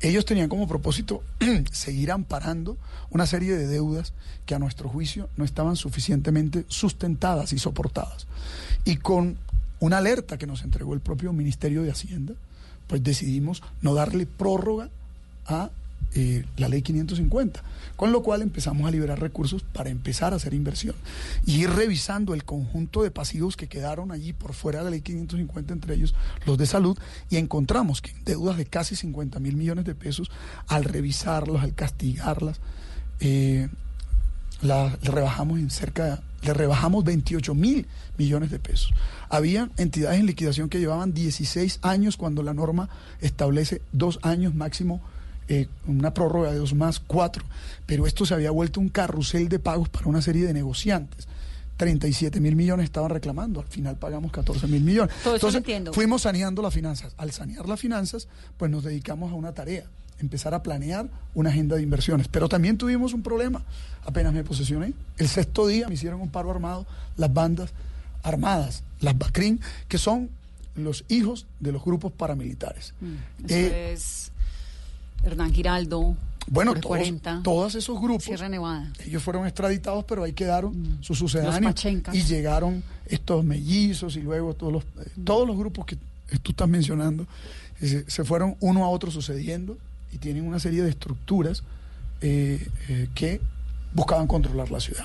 ellos tenían como propósito seguir amparando una serie de deudas que a nuestro juicio no estaban suficientemente sustentadas y soportadas. Y con una alerta que nos entregó el propio Ministerio de Hacienda, pues decidimos no darle prórroga a eh, la ley 550, con lo cual empezamos a liberar recursos para empezar a hacer inversión y ir revisando el conjunto de pasivos que quedaron allí por fuera de la ley 550, entre ellos los de salud, y encontramos que deudas de casi 50 mil millones de pesos, al revisarlos, al castigarlas, eh, le rebajamos en cerca, le rebajamos 28 mil millones de pesos. Había entidades en liquidación que llevaban 16 años cuando la norma establece dos años máximo eh, una prórroga de dos más, cuatro, pero esto se había vuelto un carrusel de pagos para una serie de negociantes. 37 mil millones estaban reclamando, al final pagamos 14 mil millones. Entonces, fuimos saneando las finanzas. Al sanear las finanzas, pues nos dedicamos a una tarea, empezar a planear una agenda de inversiones. Pero también tuvimos un problema, apenas me posesioné. El sexto día me hicieron un paro armado las bandas armadas, las BACRIN, que son los hijos de los grupos paramilitares. Mm, eso eh, es Hernán Giraldo. Bueno, todos, esos grupos, ellos fueron extraditados, pero ahí quedaron mm. sus sucedáneos y llegaron estos mellizos y luego todos los, eh, mm. todos los grupos que tú estás mencionando eh, se, fueron uno a otro sucediendo y tienen una serie de estructuras eh, que buscaban controlar la ciudad.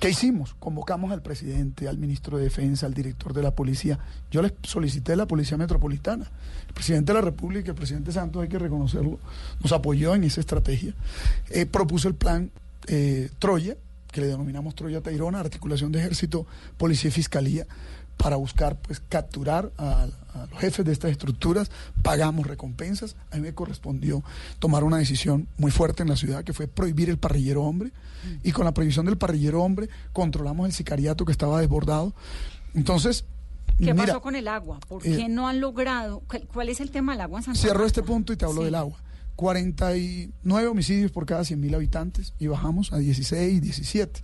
¿Qué hicimos? Convocamos al presidente, al ministro de Defensa, al director de la policía. Yo les solicité la Policía Metropolitana. El presidente de la República, el presidente Santos, hay que reconocerlo, nos apoyó en esa estrategia. Eh, propuso el plan eh, Troya, que le denominamos Troya Tairona, articulación de ejército, policía y fiscalía, para buscar pues capturar a, los jefes de estas estructuras, pagamos recompensas. A mí me correspondió tomar una decisión muy fuerte en la ciudad que fue prohibir el parrillero hombre y con la prohibición del parrillero hombre controlamos el sicariato que estaba desbordado. Entonces, ¿Qué pasó con el agua? ¿Por eh, qué no han logrado? ¿Cuál es el tema del agua en Santa Cierro este punto y te hablo del agua. 49 homicidios por cada 100.000 habitantes y bajamos a 16, 17.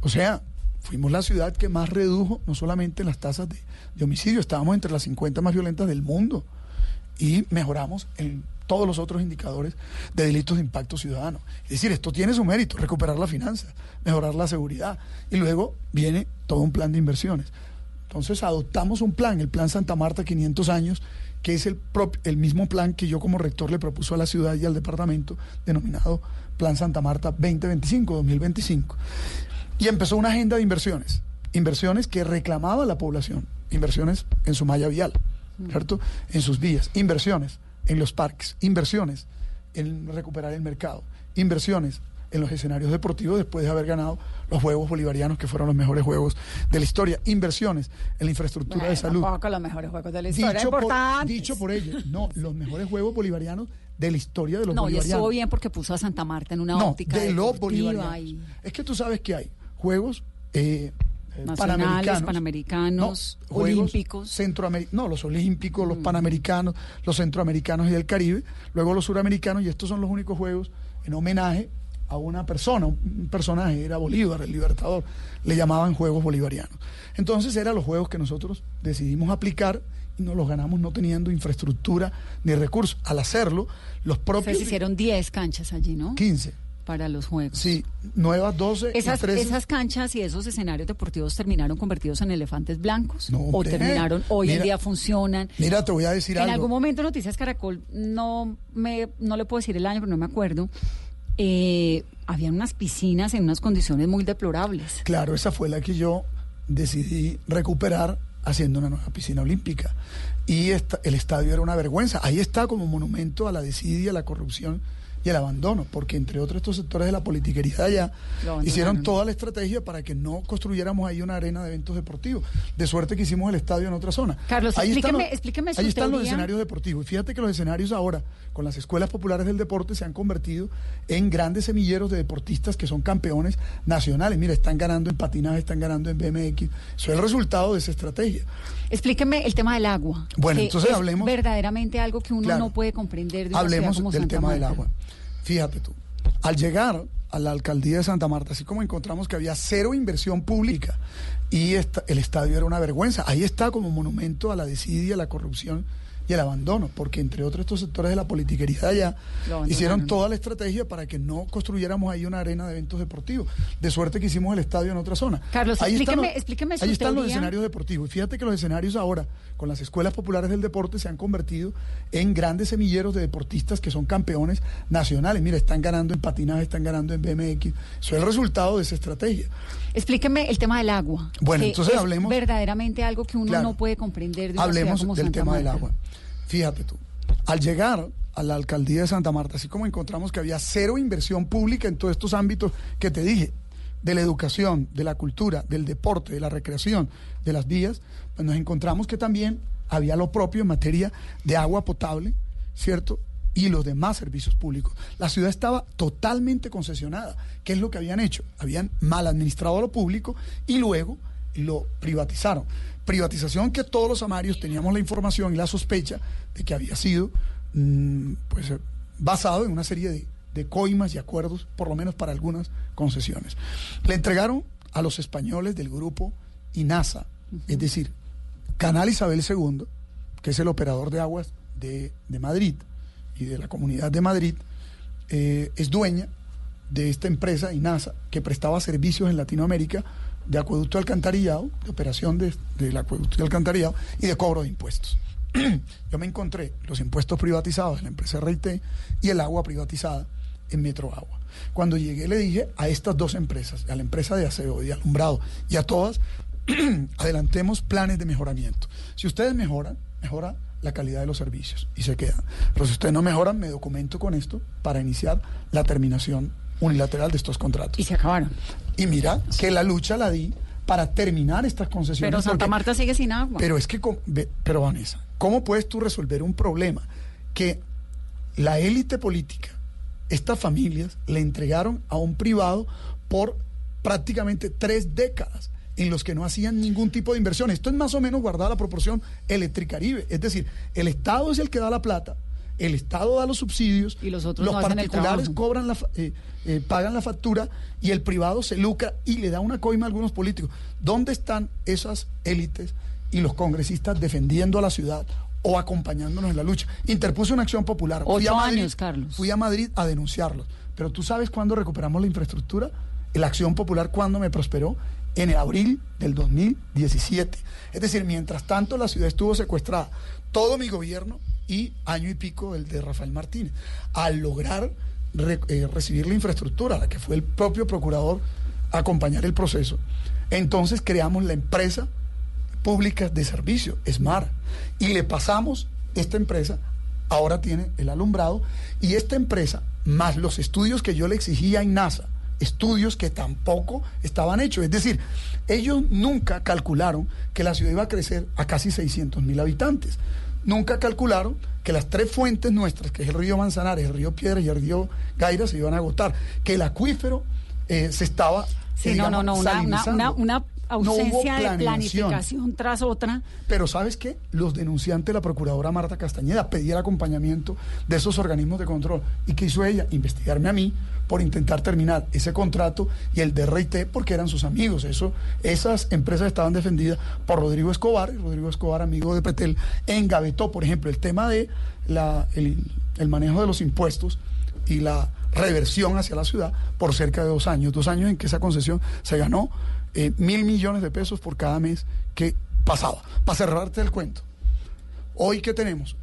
O sea, fuimos la ciudad que más redujo no solamente las tasas de, homicidio, estábamos entre las 50 más violentas del mundo y mejoramos en todos los otros indicadores de delitos de impacto ciudadano. Es decir, esto tiene su mérito, recuperar la finanza, mejorar la seguridad y luego viene todo un plan de inversiones. Entonces adoptamos un plan, el Plan Santa Marta 500 años, que es el, el mismo plan que yo como rector le propuso a la ciudad y al departamento, denominado Plan Santa Marta 2025-2025. Y empezó una agenda de inversiones, inversiones que reclamaba la población, inversiones en su malla vial, ¿cierto? En sus vías, inversiones en los parques, inversiones en recuperar el mercado, inversiones en los escenarios deportivos después de haber ganado los Juegos Bolivarianos, que fueron los mejores Juegos de la historia. Inversiones en la infraestructura de salud. los mejores Juegos de la historia. Dicho, por, dicho por ellos, no, los mejores Juegos Bolivarianos de la historia de los bolivarianos. No, y estuvo bien porque puso a Santa Marta en una óptica de los bolivarianos. Es que tú sabes que hay juegos, eh, Nacionales, panamericanos, olímpicos. No, los olímpicos, los mm. panamericanos, los centroamericanos y del Caribe, luego los suramericanos, y estos son los únicos juegos en homenaje a una persona, un personaje, era Bolívar, el libertador, le llamaban Juegos Bolivarianos. Entonces eran los juegos que nosotros decidimos aplicar y nos los ganamos no teniendo infraestructura ni recursos. Al hacerlo, los propios... Se hicieron 10 canchas allí, ¿no? 15 para los juegos. Sí, nuevas 12. Esas, esas canchas y esos escenarios deportivos terminaron convertidos en elefantes blancos no, o terminaron hoy en día funcionan. Mira, te voy a decir algo. En algún momento Noticias Caracol no me no le puedo decir el año, pero no me acuerdo. Eh, habían unas piscinas en unas condiciones muy deplorables. Claro, esa fue la que yo decidí recuperar haciendo una nueva piscina olímpica. Y el estadio era una vergüenza. Ahí está como monumento a la desidia, a la corrupción y el abandono, porque entre otros estos sectores de la politiquería allá hicieron toda la estrategia para que no construyéramos ahí una arena de eventos deportivos. De suerte que hicimos el estadio en otra zona. Carlos, ahí explíqueme, explíqueme Ahí están los escenarios deportivos. Y fíjate que los escenarios ahora, con las escuelas populares del deporte, se han convertido en grandes semilleros de deportistas que son campeones nacionales. Mira, están ganando en patinaje, están ganando en BMX. Eso es el resultado de esa estrategia. Explíqueme el tema del agua. Bueno, entonces hablemos. Verdaderamente algo que uno no puede comprender de Hablemos del tema del agua. Fíjate tú, al llegar a la alcaldía de Santa Marta, así como encontramos que había cero inversión pública y el estadio era una vergüenza, ahí está como monumento a la desidia, a la corrupción y el abandono, porque entre otros estos sectores de la politiquería de allá hicieron toda la estrategia para que no construyéramos ahí una arena de eventos deportivos. De suerte que hicimos el estadio en otra zona. Carlos, ahí explíqueme, están, explíqueme Ahí están los escenarios deportivos. Y fíjate que los escenarios ahora, con las escuelas populares del deporte, se han convertido en grandes semilleros de deportistas que son campeones nacionales. Mira, están ganando en patinaje, están ganando en BMX. Eso es el resultado de esa estrategia. Explíqueme el tema del agua. Bueno, entonces hablemos. Verdaderamente algo que uno no puede comprender de Hablemos del tema del agua. Fíjate tú, al llegar a la alcaldía de Santa Marta, así como encontramos que había cero inversión pública en todos estos ámbitos que te dije, de la educación, de la cultura, del deporte, de la recreación, de las vías, pues nos encontramos que también había lo propio en materia de agua potable, ¿cierto? Y los demás servicios públicos. La ciudad estaba totalmente concesionada. ¿Qué es lo que habían hecho? Habían mal administrado lo público y luego lo privatizaron privatización que todos los amarios teníamos la información y la sospecha de que había sido mm, pues, basado en una serie de, de coimas y acuerdos, por lo menos para algunas concesiones. Le entregaron a los españoles del grupo INASA, es decir, Canal Isabel II, que es el operador de aguas de, Madrid y de la comunidad de Madrid, eh, es dueña de esta empresa INASA que prestaba servicios en Latinoamérica de acueducto de alcantarillado, de operación de, del acueducto de alcantarillado y de cobro de impuestos. Yo me encontré los impuestos privatizados en la empresa RIT y el agua privatizada en Metro Agua. Cuando llegué le dije a estas dos empresas, a la empresa de aseo y alumbrado y a todas, adelantemos planes de mejoramiento. Si ustedes mejoran, mejora la calidad de los servicios y se quedan. Pero si ustedes no mejoran, me documento con esto para iniciar la terminación unilateral de estos contratos. Y se acabaron. Y mira que la lucha la di para terminar estas concesiones. Pero Santa Marta sigue sin agua. Pero es que, pero Vanessa, ¿cómo puedes tú resolver un problema que la élite política, estas familias, le entregaron a un privado por prácticamente tres décadas? En los que no hacían ningún tipo de inversión. Esto es más o menos guardar la proporción Electricaribe. Es decir, el Estado es el que da la plata, el Estado da los subsidios, y los, otros particulares cobran la, eh, eh, pagan la factura y el privado se lucra y le da una coima a algunos políticos. ¿Dónde están esas élites y los congresistas defendiendo a la ciudad o acompañándonos en la lucha? Interpuse una acción popular. Ocho años, Carlos. Fui a Madrid a denunciarlos. Pero tú sabes cuándo recuperamos la infraestructura? La acción popular, ¿cuándo me prosperó? En el abril del 2017. Es decir, mientras tanto la ciudad estuvo secuestrada. Todo mi gobierno y año y pico el de Rafael Martínez. Al lograr eh, recibir la infraestructura, la que fue el propio procurador a acompañar el proceso, entonces creamos la empresa pública de servicio, SMAR, y le pasamos esta empresa, ahora tiene el alumbrado, y esta empresa, más los estudios que yo le exigía en NASA, estudios que tampoco estaban hechos. Es decir, ellos nunca calcularon que la ciudad iba a crecer a casi 600 mil habitantes nunca calcularon que las tres fuentes nuestras, que es el río Manzanares, el río Piedra y el río Gaira, se iban a agotar, que el acuífero eh, se estaba... Sí, no, no, no, una, ausencia de planificación tras otra. Pero ¿sabes qué? Los denunciantes, la procuradora Marta Castañeda, pedía el acompañamiento de esos organismos de control. ¿Y qué hizo ella? Investigarme a mí por intentar terminar ese contrato y el DRT porque eran sus amigos. Eso, esas empresas estaban defendidas por Rodrigo Escobar, y Rodrigo Escobar, amigo de Petel, engavetó, por ejemplo, el tema de la, el, el manejo de los impuestos y la reversión hacia la ciudad por cerca de dos años. Dos años en que esa concesión se ganó eh, mil millones de pesos por cada mes que pasaba. Para cerrarte el cuento, hoy que tenemos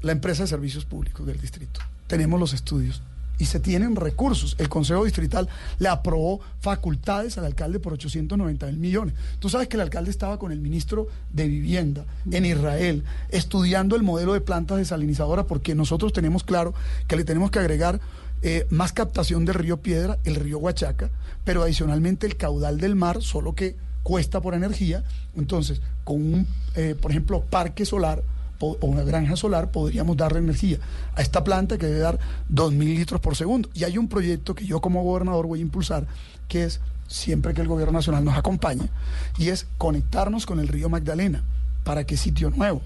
la empresa de servicios públicos del distrito, tenemos los estudios y se tienen recursos. El Consejo Distrital le aprobó facultades al alcalde por 890 mil millones. Tú sabes que el alcalde estaba con el ministro de Vivienda en Israel estudiando el modelo de plantas desalinizadoras porque nosotros tenemos claro que le tenemos que agregar eh, más captación del río Piedra, el río Huachaca, pero adicionalmente el caudal del mar, solo que cuesta por energía. Entonces, con un, eh, por ejemplo, parque solar o una granja solar, podríamos darle energía a esta planta que debe dar 2.000 litros por segundo. Y hay un proyecto que yo como gobernador voy a impulsar, que es, siempre que el gobierno nacional nos acompañe, y es conectarnos con el río Magdalena, para que Sitio Nuevo,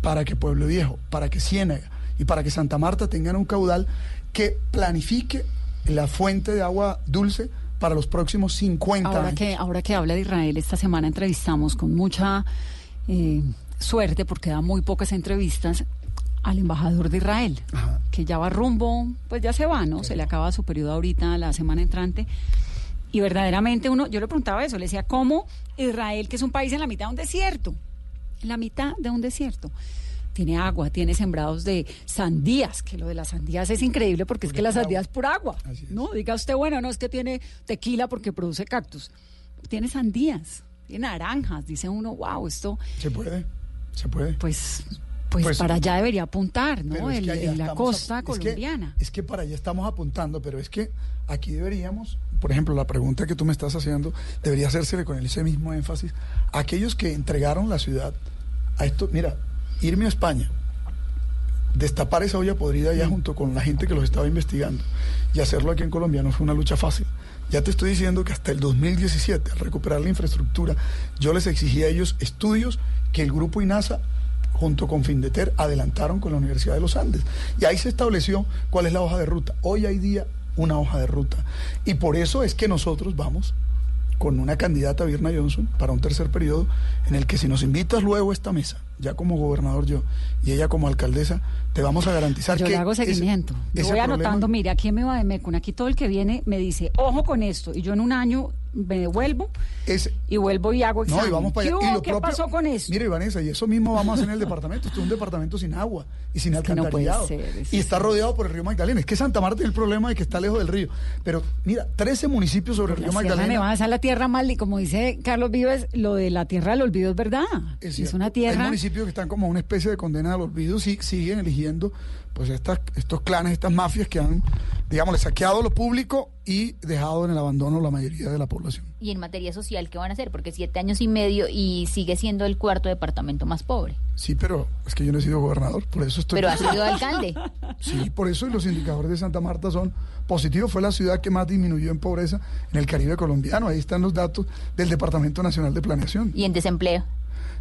para que Pueblo Viejo, para que Ciénaga y para que Santa Marta tengan un caudal que planifique la fuente de agua dulce para los próximos 50 ahora años. Que, ahora que habla de Israel, esta semana entrevistamos con mucha eh, suerte, porque da muy pocas entrevistas, al embajador de Israel, que ya va rumbo, pues ya se va, ¿no? Se le acaba su periodo ahorita, la semana entrante. Y verdaderamente uno, yo le preguntaba eso, le decía, ¿cómo Israel, que es un país en la mitad de un desierto, en la mitad de un desierto, tiene agua, tiene sembrados de sandías, que lo de las sandías es increíble porque es que la sandía es por agua. No, diga usted, bueno, no es que tiene tequila porque produce cactus. Tiene sandías, tiene naranjas, dice uno, wow, esto... Se puede, se puede. Pues, pues, pues para allá debería apuntar, ¿no? en la costa colombiana. es que para allá estamos apuntando, pero es que aquí deberíamos, por ejemplo, la pregunta que tú me estás haciendo, debería hacerse con ese mismo énfasis. Aquellos que entregaron la ciudad a esto, mira, irme a España, destapar esa olla podrida ya junto con la gente que los estaba investigando y hacerlo aquí en Colombia no fue una lucha fácil. Ya te estoy diciendo que hasta el 2017, al recuperar la infraestructura, yo les exigí a ellos estudios que el grupo INASA junto con Findeter adelantaron con la Universidad de los Andes. Y ahí se estableció cuál es la hoja de ruta. Hoy hay día una hoja de ruta. Y por eso es que nosotros vamos con una candidata, Virna Johnson, para un tercer periodo, en el que si nos invitas luego a esta mesa, ya como gobernador yo y ella como alcaldesa, te vamos a garantizar yo que... Yo le hago seguimiento. yo voy anotando, mire, aquí en va de Mecon, aquí todo el que viene me dice, ojo con esto, y yo en un año me devuelvo y vuelvo y hago examen. No, y vamos para allá. ¿Qué, pasó con eso? Mire, Vanessa, y eso mismo vamos a hacer en el departamento. Esto es un departamento sin agua y sin alcantarillado. y está rodeado por el río Magdalena. Es que Santa Marta es el problema de que está lejos del río. Pero mira, 13 municipios sobre el río Magdalena. va a la tierra mal y como dice Carlos Vives, lo de la tierra del olvido es verdad. Es, una tierra. Hay municipios que están como una especie de condena al olvido y siguen eligiendo pues estas, estos clanes, estas mafias que han, digamos, saqueado lo público y dejado en el abandono la mayoría de la población. Y en materia social, ¿qué van a hacer? Porque siete años y medio y sigue siendo el cuarto departamento más pobre. Sí, pero es que yo no he sido gobernador, por eso estoy... Pero ha sido alcalde. Sí, por eso los indicadores de Santa Marta son positivos. Fue la ciudad que más disminuyó en pobreza en el Caribe colombiano. Ahí están los datos del Departamento Nacional de Planeación. ¿Y en desempleo?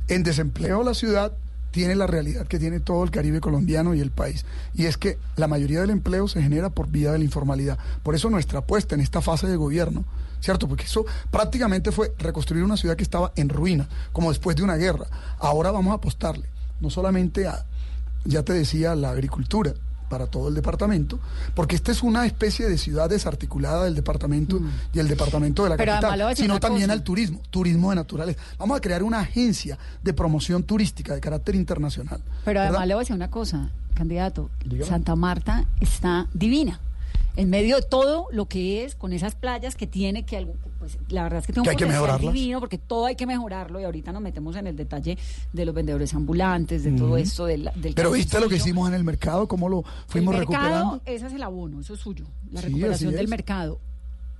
En desempleo la ciudad tiene la realidad que tiene todo el Caribe colombiano y el país. Y es que la mayoría del empleo se genera por vía de la informalidad. Por eso nuestra apuesta en esta fase de gobierno, ¿cierto? Porque eso prácticamente fue reconstruir una ciudad que estaba en ruina, como después de una guerra. Ahora vamos a apostarle, no solamente a, ya te decía, la agricultura, para todo el departamento, porque esta es una especie de ciudad desarticulada del departamento mm. y el departamento de la capital, sino también al turismo, turismo de naturales. Vamos a crear una agencia de promoción turística de carácter internacional. Pero además le voy a decir una cosa, candidato, Santa Marta está divina en medio de todo lo que es, con esas playas que tiene, que pues, la verdad es que tiene un potencial divino, porque todo hay que mejorarlo, y ahorita nos metemos en el detalle de los vendedores ambulantes, de todo esto del, del Pero viste lo que hicimos en el mercado, cómo lo fuimos el mercado, recuperando. Ese es el abono, eso es suyo, la recuperación del mercado.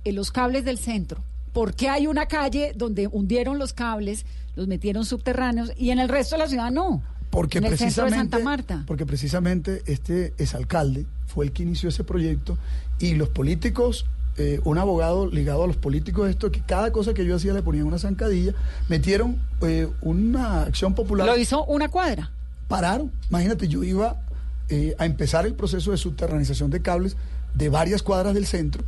En los cables del centro. ¿Por qué hay una calle donde hundieron los cables, los metieron subterráneos y en el resto de la ciudad no? Porque en el precisamente, centro de Santa Marta. Porque precisamente este exalcalde fue el que inició ese proyecto y los políticos eh, un abogado ligado a los políticos esto, que cada cosa que yo hacía le ponían una zancadilla, metieron eh, una acción popular. Lo hizo una cuadra. Pararon. Imagínate, yo iba eh, a empezar el proceso de subterranización de cables de varias cuadras del centro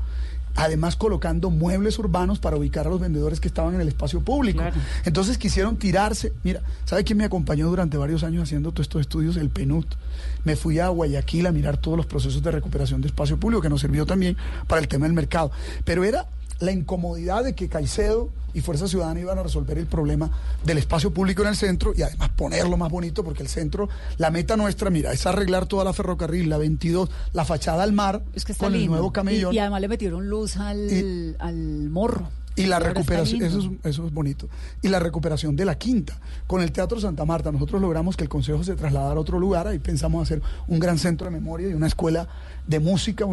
además colocando muebles urbanos para ubicar a los vendedores que estaban en el espacio público. Entonces quisieron tirarse. Mira, ¿sabe quién me acompañó durante varios años haciendo todos estos estudios? El PNUD. Me fui a Guayaquil a mirar todos los procesos de recuperación de espacio público, que nos sirvió también para el tema del mercado. Pero era la incomodidad de que Caicedo y Fuerza Ciudadana iban a resolver el problema del espacio público en el centro y además ponerlo más bonito porque el centro, la meta nuestra, mira, es arreglar toda la ferrocarril, la 22, la fachada al mar con el nuevo camellón. Y, además le metieron luz al, al morro. Y la recuperación, eso es, eso es bonito. Y la recuperación de la quinta. Con el Teatro Santa Marta, nosotros logramos que el Consejo se trasladara a otro lugar. Ahí pensamos hacer un gran centro de memoria y una escuela de música.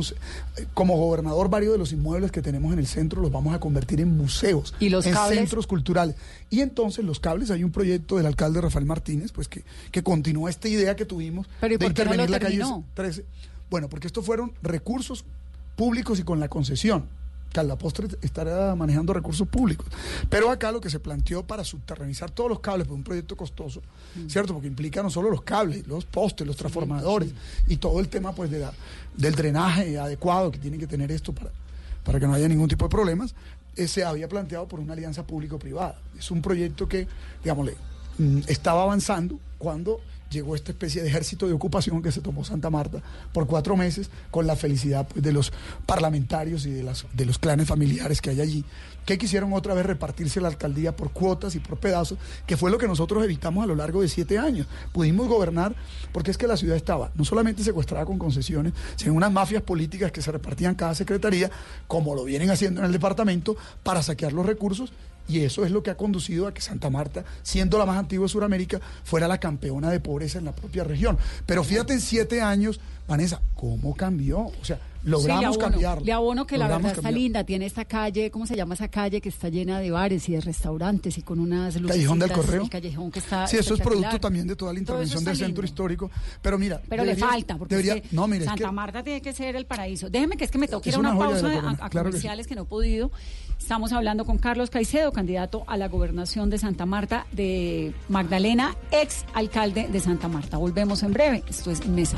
Como gobernador, varios de los inmuebles que tenemos en el centro los vamos a convertir en museos, ¿Y los en cables? centros culturales. Y entonces los cables, hay un proyecto del alcalde Rafael Martínez, pues que, que continúa esta idea que tuvimos Pero ¿y de no intervenir lo la calle terminó? 13. Bueno, porque estos fueron recursos públicos y con la concesión que a la postre estará manejando recursos públicos. Pero acá lo que se planteó para subterranizar todos los cables, pues un proyecto costoso, ¿cierto? Porque implica no solo los cables, los postes, los transformadores y todo el tema pues de la, del drenaje adecuado que tiene que tener esto para, para que no haya ningún tipo de problemas, eh, se había planteado por una alianza público-privada. Es un proyecto que, digámosle, mm, estaba avanzando cuando llegó esta especie de ejército de ocupación que se tomó Santa Marta por cuatro meses con la felicidad pues, de los parlamentarios y de, las, de los clanes familiares que hay allí, que quisieron otra vez repartirse la alcaldía por cuotas y por pedazos, que fue lo que nosotros evitamos a lo largo de siete años. Pudimos gobernar porque es que la ciudad estaba no solamente secuestrada con concesiones, sino unas mafias políticas que se repartían cada secretaría, como lo vienen haciendo en el departamento, para saquear los recursos y eso es lo que ha conducido a que Santa Marta, siendo la más antigua de Sudamérica, fuera la campeona de pobreza en la propia región. Pero fíjate en siete años, Vanessa, ¿cómo cambió? O sea, logramos Sí, le abono, cambiarlo. Le abono que la verdad está linda. Tiene esta calle, ¿cómo se llama esa calle? Que está llena de bares y de restaurantes y con unas luces. Callejón del Correo. El callejón que está. Sí, eso es producto también de toda la intervención del centro histórico. Pero mira, Pero debería- le falta, porque debería, no, mire, es Santa que Marta tiene que ser el paraíso. Déjeme que es que me tengo que Es ir a una, pausa a- claro que sí. comerciales que no he podido. Estamos hablando con Carlos Caicedo, candidato a la gobernación de Santa Marta, de Magdalena, ex alcalde de Santa Marta. Volvemos en breve. Esto es Mesa.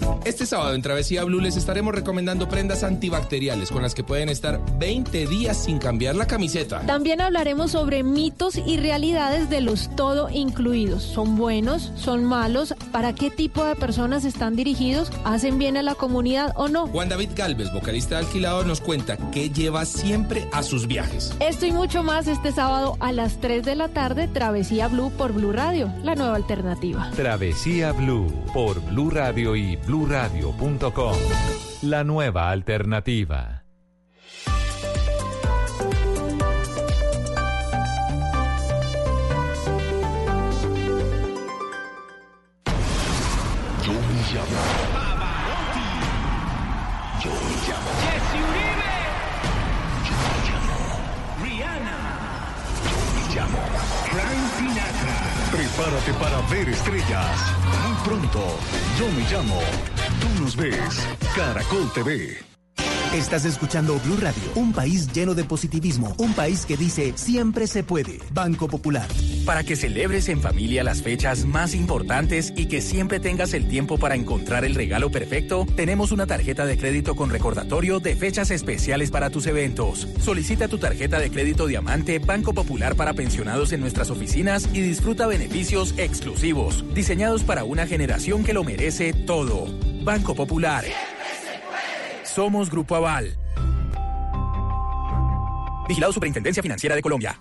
Este sábado en Travesía Blue les estaremos recomendando prendas antibacteriales con las que pueden estar 20 días sin cambiar la camiseta. También hablaremos sobre mitos y realidades de los todo incluidos. ¿Son buenos? ¿Son malos? ¿Para qué tipo de personas están dirigidos? ¿Hacen bien a la comunidad o no? Juan David Galvez, vocalista de Alquilador, nos cuenta qué lleva siempre a sus viajes. Esto y mucho más este sábado a las 3 de la tarde, Travesía Blue por Blue Radio, la nueva alternativa. Travesía Blue por Blue Radio y bluradio.com. La nueva alternativa. Yo Prepárate para ver estrellas. Muy pronto, yo me llamo. Tú nos ves. Caracol TV. Estás escuchando Blue Radio, un país lleno de positivismo, un país que dice siempre se puede. Banco Popular. Para que celebres en familia las fechas más importantes y que siempre tengas el tiempo para encontrar el regalo perfecto, tenemos una tarjeta de crédito con recordatorio de fechas especiales para tus eventos. Solicita tu tarjeta de crédito Diamante Banco Popular para pensionados en nuestras oficinas y disfruta beneficios exclusivos, diseñados para una generación que lo merece todo. Banco Popular. Somos Grupo Aval. Vigilado Superintendencia Financiera de Colombia.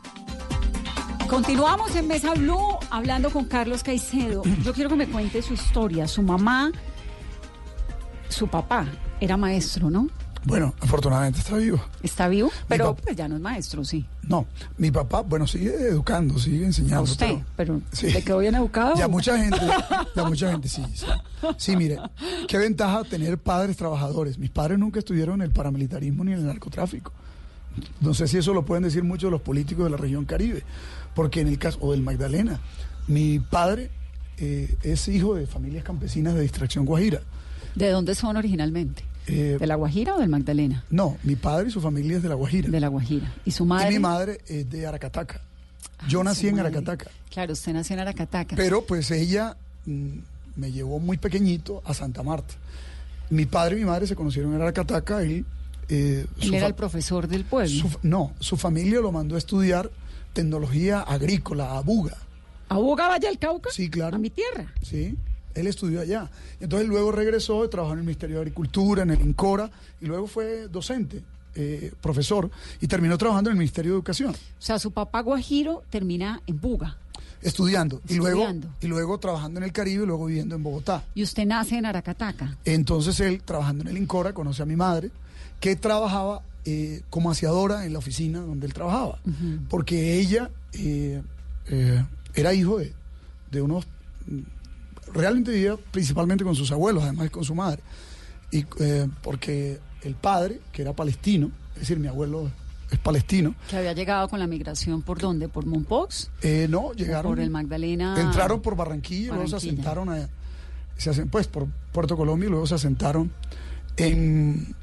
Continuamos en Mesa Blue hablando con Carlos Caicedo. Yo quiero que me cuente su historia. Su mamá, su papá era maestro, ¿no? Bueno, afortunadamente está vivo. ¿Está vivo? Pero pues ya no es maestro, sí. No, mi papá, bueno, sigue educando, sigue enseñando. A usted, pero, ¿de quedó bien educado? Ya mucha gente, ya mucha gente, sí, sí. Sí, mire, qué ventaja tener padres trabajadores. Mis padres nunca estuvieron en el paramilitarismo ni en el narcotráfico. No sé si eso lo pueden decir muchos de los políticos de la región Caribe, porque en el caso, o del Magdalena, mi padre eh, es hijo de familias campesinas de distracción guajira. ¿De dónde son originalmente? Eh, ¿De la Guajira o del Magdalena? No, mi padre y su familia es de la Guajira. De la Guajira. ¿Y su madre? Y mi madre es de Aracataca. Yo Ah, nací su en madre. Aracataca. Claro, usted nació en Aracataca. Pero pues ella mm, me llevó muy pequeñito a Santa Marta. Mi padre y mi madre se conocieron en Aracataca y... eh, Él su era el profesor del pueblo. su- no, su familia lo mandó a estudiar tecnología agrícola a Buga. ¿A Buga Valle del Cauca? Sí, claro. A mi tierra. Sí, él estudió allá. Entonces luego regresó, trabajó en el Ministerio de Agricultura, en el INCORA, y luego fue docente, eh, profesor, y terminó trabajando en el Ministerio de Educación, O sea, su papá Guajiro termina en Buga. estudiando, y luego y luego trabajando en el Caribe y luego viviendo en Bogotá. Y usted nace en Aracataca. Entonces él, trabajando en el INCORA, conoce a mi madre, que trabajaba eh, como aseadora en la oficina donde él trabajaba, porque ella eh, eh, era hijo de, de unos... Realmente vivía principalmente con sus abuelos, además de con su madre. Y eh, porque el padre, que era palestino, es decir, mi abuelo es palestino, Que había llegado con la migración por dónde? ¿Por Monpox? eh, no, llegaron... por el Magdalena. Entraron por Barranquilla, y luego se Barranquilla. asentaron a- se asen- pues por Puerto Colombia y luego se asentaron en,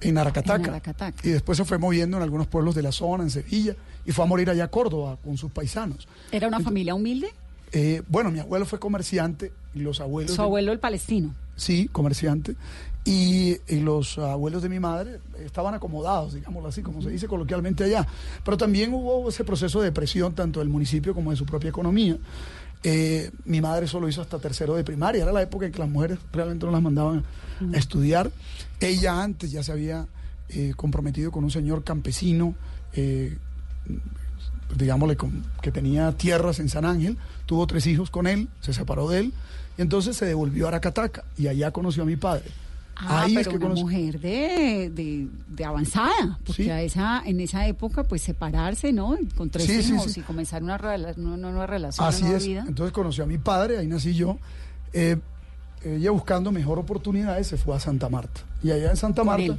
en Aracataca. En Aracataca. Y después se fue moviendo en algunos pueblos de la zona, en Sevilla, y fue a morir allá a Córdoba con sus paisanos. ¿Era una familia humilde? Eh, bueno, mi abuelo fue comerciante los abuelos... Su de- abuelo el palestino. Sí, comerciante. Y, y los abuelos de mi madre estaban acomodados, digámoslo así, como se dice coloquialmente allá. Pero también hubo ese proceso de depresión, tanto del municipio como de su propia economía. Eh, mi madre solo hizo hasta tercero de primaria, era la época en que las mujeres realmente no las mandaban a estudiar. Ella antes ya se había eh, comprometido con un señor campesino, eh, digámosle, con- que tenía tierras en San Ángel, tuvo tres hijos con él, se separó de él, y entonces se devolvió a Aracataca, y allá conoció a mi padre. Ah, Ahí pero es que una conocí- mujer de, de, de avanzada, porque Sí. a esa, en esa época, pues separarse, ¿no? Con tres Sí, hijos sí. y comenzar una, rela- una nueva relación, Así una nueva es. vida. Entonces conoció a mi padre, ahí nací yo. Eh, ella buscando mejor oportunidades se fue a Santa Marta. Y allá en Santa ¿Con Marta,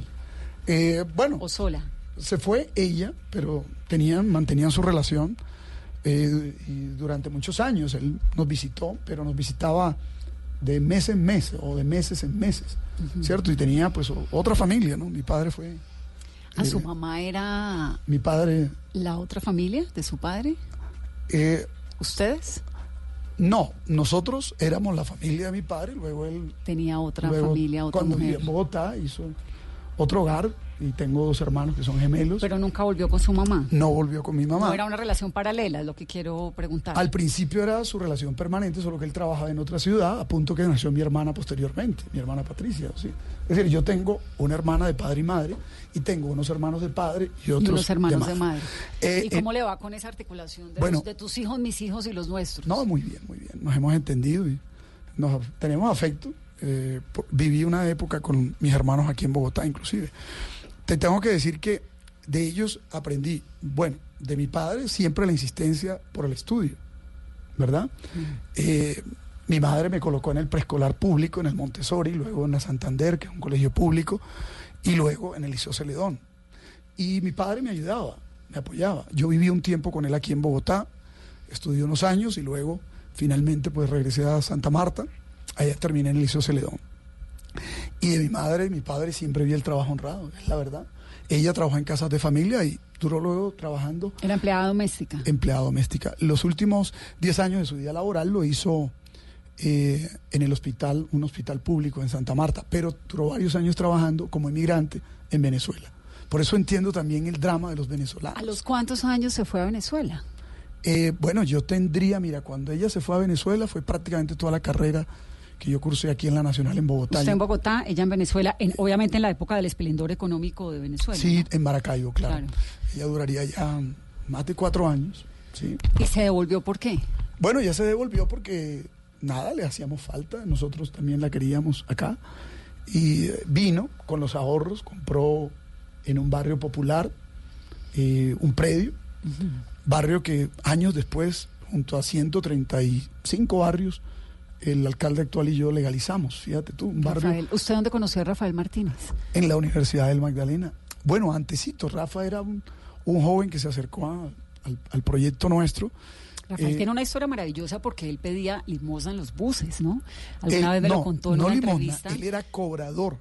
eh, bueno, ¿O sola? Se fue ella, pero tenían, mantenían su relación eh, y durante muchos años. Él nos visitó, pero nos visitaba de mes en mes o de meses en meses, ¿cierto? Y tenía pues otra familia, ¿no? Mi padre fue... ¿A su eh, mamá era Mi padre... la otra familia de su padre? eh, ¿Ustedes? no, nosotros éramos la familia de mi padre, luego él Tenía otra Luego, familia, otra cuando vivía mujer. en Bogotá hizo otro hogar y tengo dos hermanos que son gemelos. Pero nunca volvió con su mamá. no volvió con mi mamá. No era una relación paralela, es lo que quiero preguntar. Al principio era su relación permanente, solo que él trabajaba en otra ciudad, a punto que nació mi hermana posteriormente, mi hermana Patricia. ¿sí? Es decir, yo tengo una hermana de padre y madre, y tengo unos hermanos de padre y y otros unos hermanos de madre. madre. Eh, ¿Y cómo eh, le va con esa articulación de, bueno. los- de tus hijos, mis hijos y los nuestros? No, muy bien, muy bien. Nos hemos entendido y nos tenemos afecto. Eh, viví una época con mis hermanos aquí en Bogotá, inclusive. Te tengo que decir que de ellos aprendí, bueno, de mi padre siempre la insistencia por el estudio, ¿verdad? Eh, mi madre me colocó en el preescolar público, en el Montessori, luego en la Santander, que es un colegio público, y luego en el Liceo Celedón. Y mi padre me ayudaba. me apoyaba. Yo viví un tiempo con él aquí en Bogotá, estudié unos años y luego finalmente pues regresé a Santa Marta, allá terminé en el Liceo Celedón. Y de mi madre y mi padre siempre vi el trabajo honrado, es la verdad. Ella trabajó en casas de familia y duró luego trabajando. Era empleada doméstica. Empleada doméstica. Los últimos 10 años de su vida laboral lo hizo eh, en el hospital, un hospital público en Santa Marta, pero duró varios años trabajando como inmigrante en Venezuela. Por eso entiendo también el drama de los venezolanos. ¿A los cuántos años se fue a Venezuela? Eh, bueno, yo tendría, mira, cuando ella se fue a Venezuela fue prácticamente toda la carrera que yo cursé aquí en la Nacional en Bogotá. Usted en Bogotá, ella en Venezuela, en, obviamente en la época del esplendor económico de Venezuela. Sí, en Maracaibo, claro. Ella duraría ya más de cuatro años. ¿sí? ¿Y se devolvió por qué? Bueno, ya se devolvió porque nada, le hacíamos falta, nosotros también la queríamos acá. Y eh, vino con los ahorros, compró en un barrio popular eh, un predio, barrio que años después, junto a 135 barrios, el alcalde actual y yo legalizamos, fíjate tú, un barrio... Rafael, ¿usted dónde conoció a Rafael Martínez? En la Universidad del Magdalena. Bueno, antesito, Rafa era un, un joven que se acercó a- al, al proyecto nuestro. Rafael Eh, tiene una historia maravillosa porque él pedía limosna en los buses, ¿no? Alguna él- vez me no, lo contó en no una limosna, entrevista. él era cobrador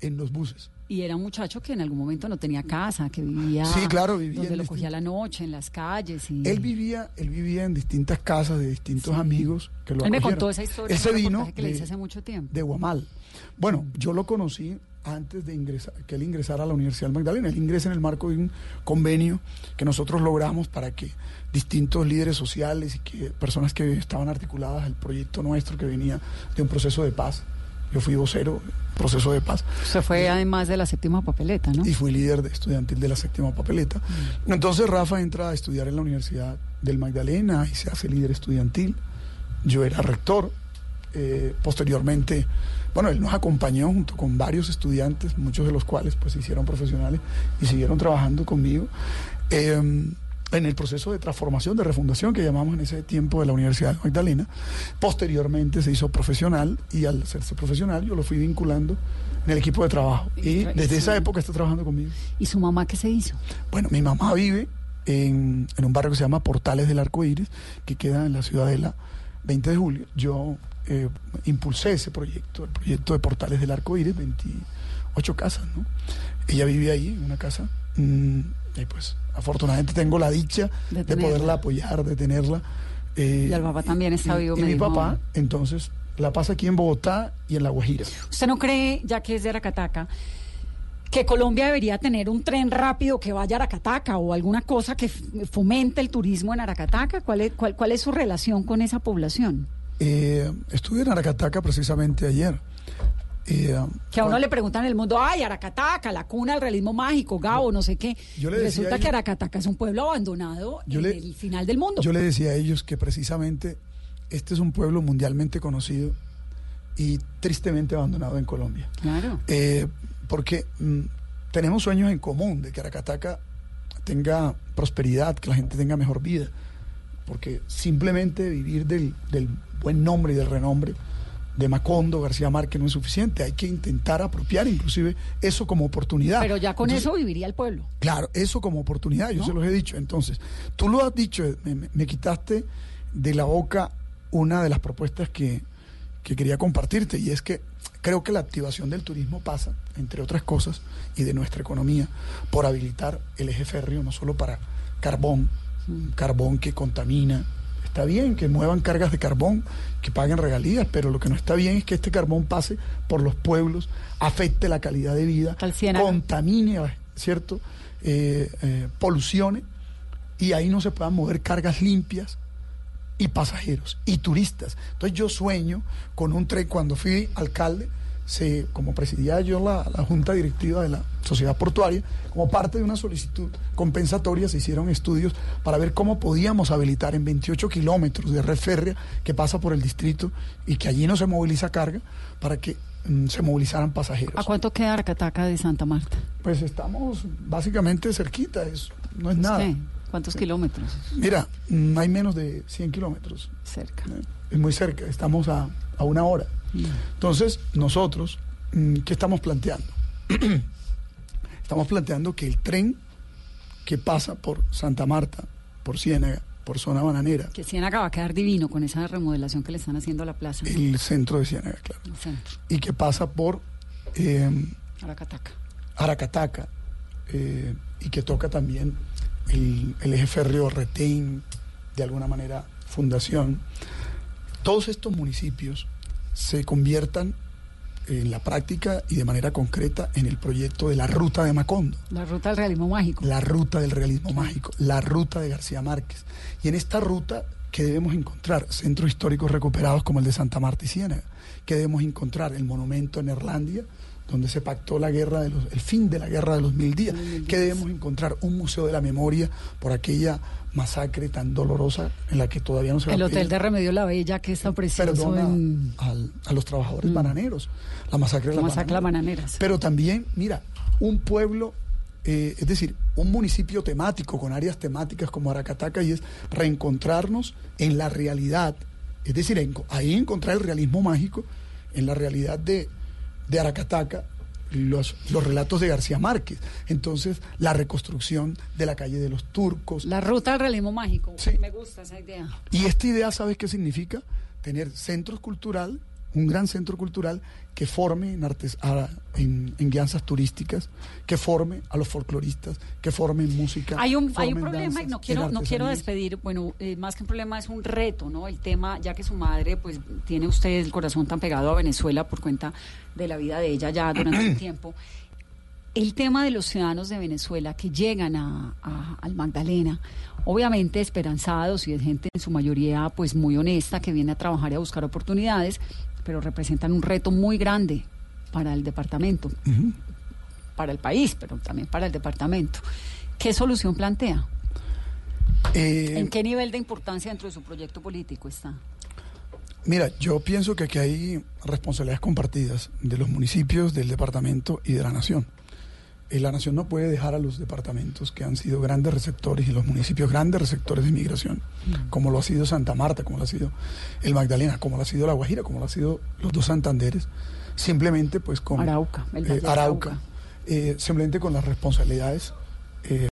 en los buses. Y era un muchacho que en algún momento no tenía casa, que vivía, Sí, claro, vivía donde lo cogía la noche, en las calles. Y... Él vivía, él vivía en distintas casas de distintos amigos que lo Él me contó esa historia Ese vino le hice de- hace mucho tiempo. de Guamal. Bueno, yo lo conocí antes de ingresar, que él ingresara a la Universidad Magdalena. Él ingresa en el marco de un convenio que nosotros logramos para que distintos líderes sociales y que personas que estaban articuladas al proyecto nuestro que venía de un proceso de paz. Yo fui vocero, proceso de paz. Se fue además de la séptima papeleta, ¿no? Y fui líder de estudiantil de la séptima papeleta. Entonces Rafa entra a estudiar en la Universidad del Magdalena y se hace líder estudiantil. Yo era rector. Eh, posteriormente, bueno, él nos acompañó junto con varios estudiantes, muchos de los cuales pues se hicieron profesionales y siguieron trabajando conmigo. Eh, en el proceso de transformación, de refundación que llamamos en ese tiempo de la Universidad de Magdalena. Posteriormente se hizo profesional y al hacerse profesional yo lo fui vinculando en el equipo de trabajo. Y desde esa época está trabajando conmigo. ¿Y su mamá qué se hizo? Bueno, mi mamá vive en, en un barrio que se llama Portales del Arco Iris, que queda en la ciudadela 20 de julio. Yo eh, impulsé ese proyecto, el proyecto de Portales del Arco Iris, 28 casas, ¿no? Ella vive ahí, en una casa. mm, y pues afortunadamente tengo la dicha De poderla apoyar, de tenerla. eh, Y el papá también está vivo, Y mi dijo. papá, entonces, la pasa aquí en Bogotá y en La Guajira. ¿Usted no cree, ya que es de Aracataca, que Colombia debería tener un tren rápido que vaya a Aracataca o alguna cosa que fomente el turismo en Aracataca? ¿Cuál es, cuál, cuál es su relación con esa población? Eh, estuve en Aracataca precisamente ayer. Eh, Que a uno le preguntan en el mundo, ay, Aracataca, la cuna del realismo mágico, Gabo, no sé qué. Yo le Resulta ellos- que Aracataca es un pueblo abandonado Yo en le- el final del mundo. Yo le decía a ellos que precisamente este es un pueblo mundialmente conocido y tristemente abandonado en Colombia. Claro. Eh, porque mm, tenemos sueños en común de que Aracataca tenga prosperidad, que la gente tenga mejor vida. Porque simplemente vivir del, del buen nombre y del renombre de Macondo, García Márquez no es suficiente. Hay que intentar apropiar inclusive eso como oportunidad. Pero ya con Entonces, eso viviría el pueblo. Claro, eso como oportunidad, yo ¿No? se los he dicho. Entonces, tú lo has dicho, me, me- me quitaste de la boca una de las propuestas que, que quería compartirte, y es que creo que la activación del turismo pasa, entre otras cosas, y de nuestra economía, por habilitar el eje férreo, no solo para carbón, carbón que contamina. Está bien que muevan cargas de carbón, que paguen regalías, pero lo que no está bien es que este carbón pase por los pueblos, afecte la calidad de vida, contamine, ¿cierto? Eh, eh, polucione, y ahí no se puedan mover cargas limpias y pasajeros y turistas. Entonces yo sueño con un tren, cuando fui alcalde, se, como presidía yo la, la junta directiva de la sociedad portuaria, como parte de una solicitud compensatoria se hicieron estudios para ver cómo podíamos habilitar en 28 kilómetros de red férrea que pasa por el distrito y que allí no se moviliza carga para que mm, se movilizaran pasajeros. ¿A cuánto queda Aracataca de Santa Marta? Pues estamos básicamente cerquita, es, no es nada. ¿Qué? ¿Cuántos kilómetros? Mira, mm, hay menos de 100 kilómetros. Cerca. Es muy cerca, estamos a, a una hora. Entonces, nosotros, mm, ¿qué estamos planteando? estamos planteando que el tren que pasa por Santa Marta, por Ciénaga, por zona bananera. Que Ciénaga va a quedar divino con esa remodelación que le están haciendo a la plaza. El centro de Ciénaga, claro. El centro. Y que pasa por eh, Aracataca. Aracataca eh, y que toca también el, el eje férreo Retén, de alguna manera Fundación. Todos estos municipios se conviertan en la práctica y de manera concreta en el proyecto de la ruta de Macondo. La ruta del realismo mágico. La ruta del realismo mágico, la ruta de García Márquez. Y en esta ruta, ¿qué debemos encontrar? Centros históricos recuperados como el de Santa Marta y Ciénaga. ¿Qué debemos encontrar? El monumento en Irlandia, donde se pactó la guerra de los, el fin de la guerra de los mil días. ¿Qué debemos encontrar? Un museo de la memoria por aquella masacre tan dolorosa en la que todavía no se va El a hotel de Remedio La Bella, que está precioso perdón a, en al- a los trabajadores Mm. bananeros, la masacre de la las masacre las bananeras. pero también, mira, un pueblo, eh, es decir, un municipio temático con áreas temáticas como Aracataca y es reencontrarnos en la realidad, es decir, en- ahí encontrar el realismo mágico en la realidad de, de Aracataca, los, los relatos de García Márquez, entonces la reconstrucción de la calle de los turcos. La ruta del realismo mágico. Me gusta esa idea. Y esta idea, ¿sabes qué significa? Tener centros cultural, un gran centro cultural que forme en, artes, a- en, en guianzas turísticas, que forme a los folcloristas, que forme en música. Hay un, hay problema y danzas, no quiero, no quiero despedir, bueno, eh, más que un problema es un reto, ¿no? El tema, ya que su madre, pues tiene usted el corazón tan pegado a Venezuela por cuenta de la vida de ella ya durante un tiempo. El tema de los ciudadanos de Venezuela que llegan a, a- al Magdalena, obviamente esperanzados y de gente en su mayoría pues muy honesta que viene a trabajar y a buscar oportunidades, pero representan un reto muy grande para el departamento, para el país, pero también para el departamento. ¿Qué solución plantea? Eh, ¿En qué nivel de importancia dentro de su proyecto político está? Mira, yo pienso que aquí hay responsabilidades compartidas de los municipios, del departamento y de la nación. Eh, la nación no puede dejar a los departamentos que han sido grandes receptores y los municipios grandes receptores de inmigración, como lo ha sido Santa Marta, como lo ha sido el Magdalena, como lo ha sido La Guajira, como lo ha sido los dos Santanderes, simplemente pues con Arauca, el eh, Arauca, Arauca. eh, simplemente con las responsabilidades eh,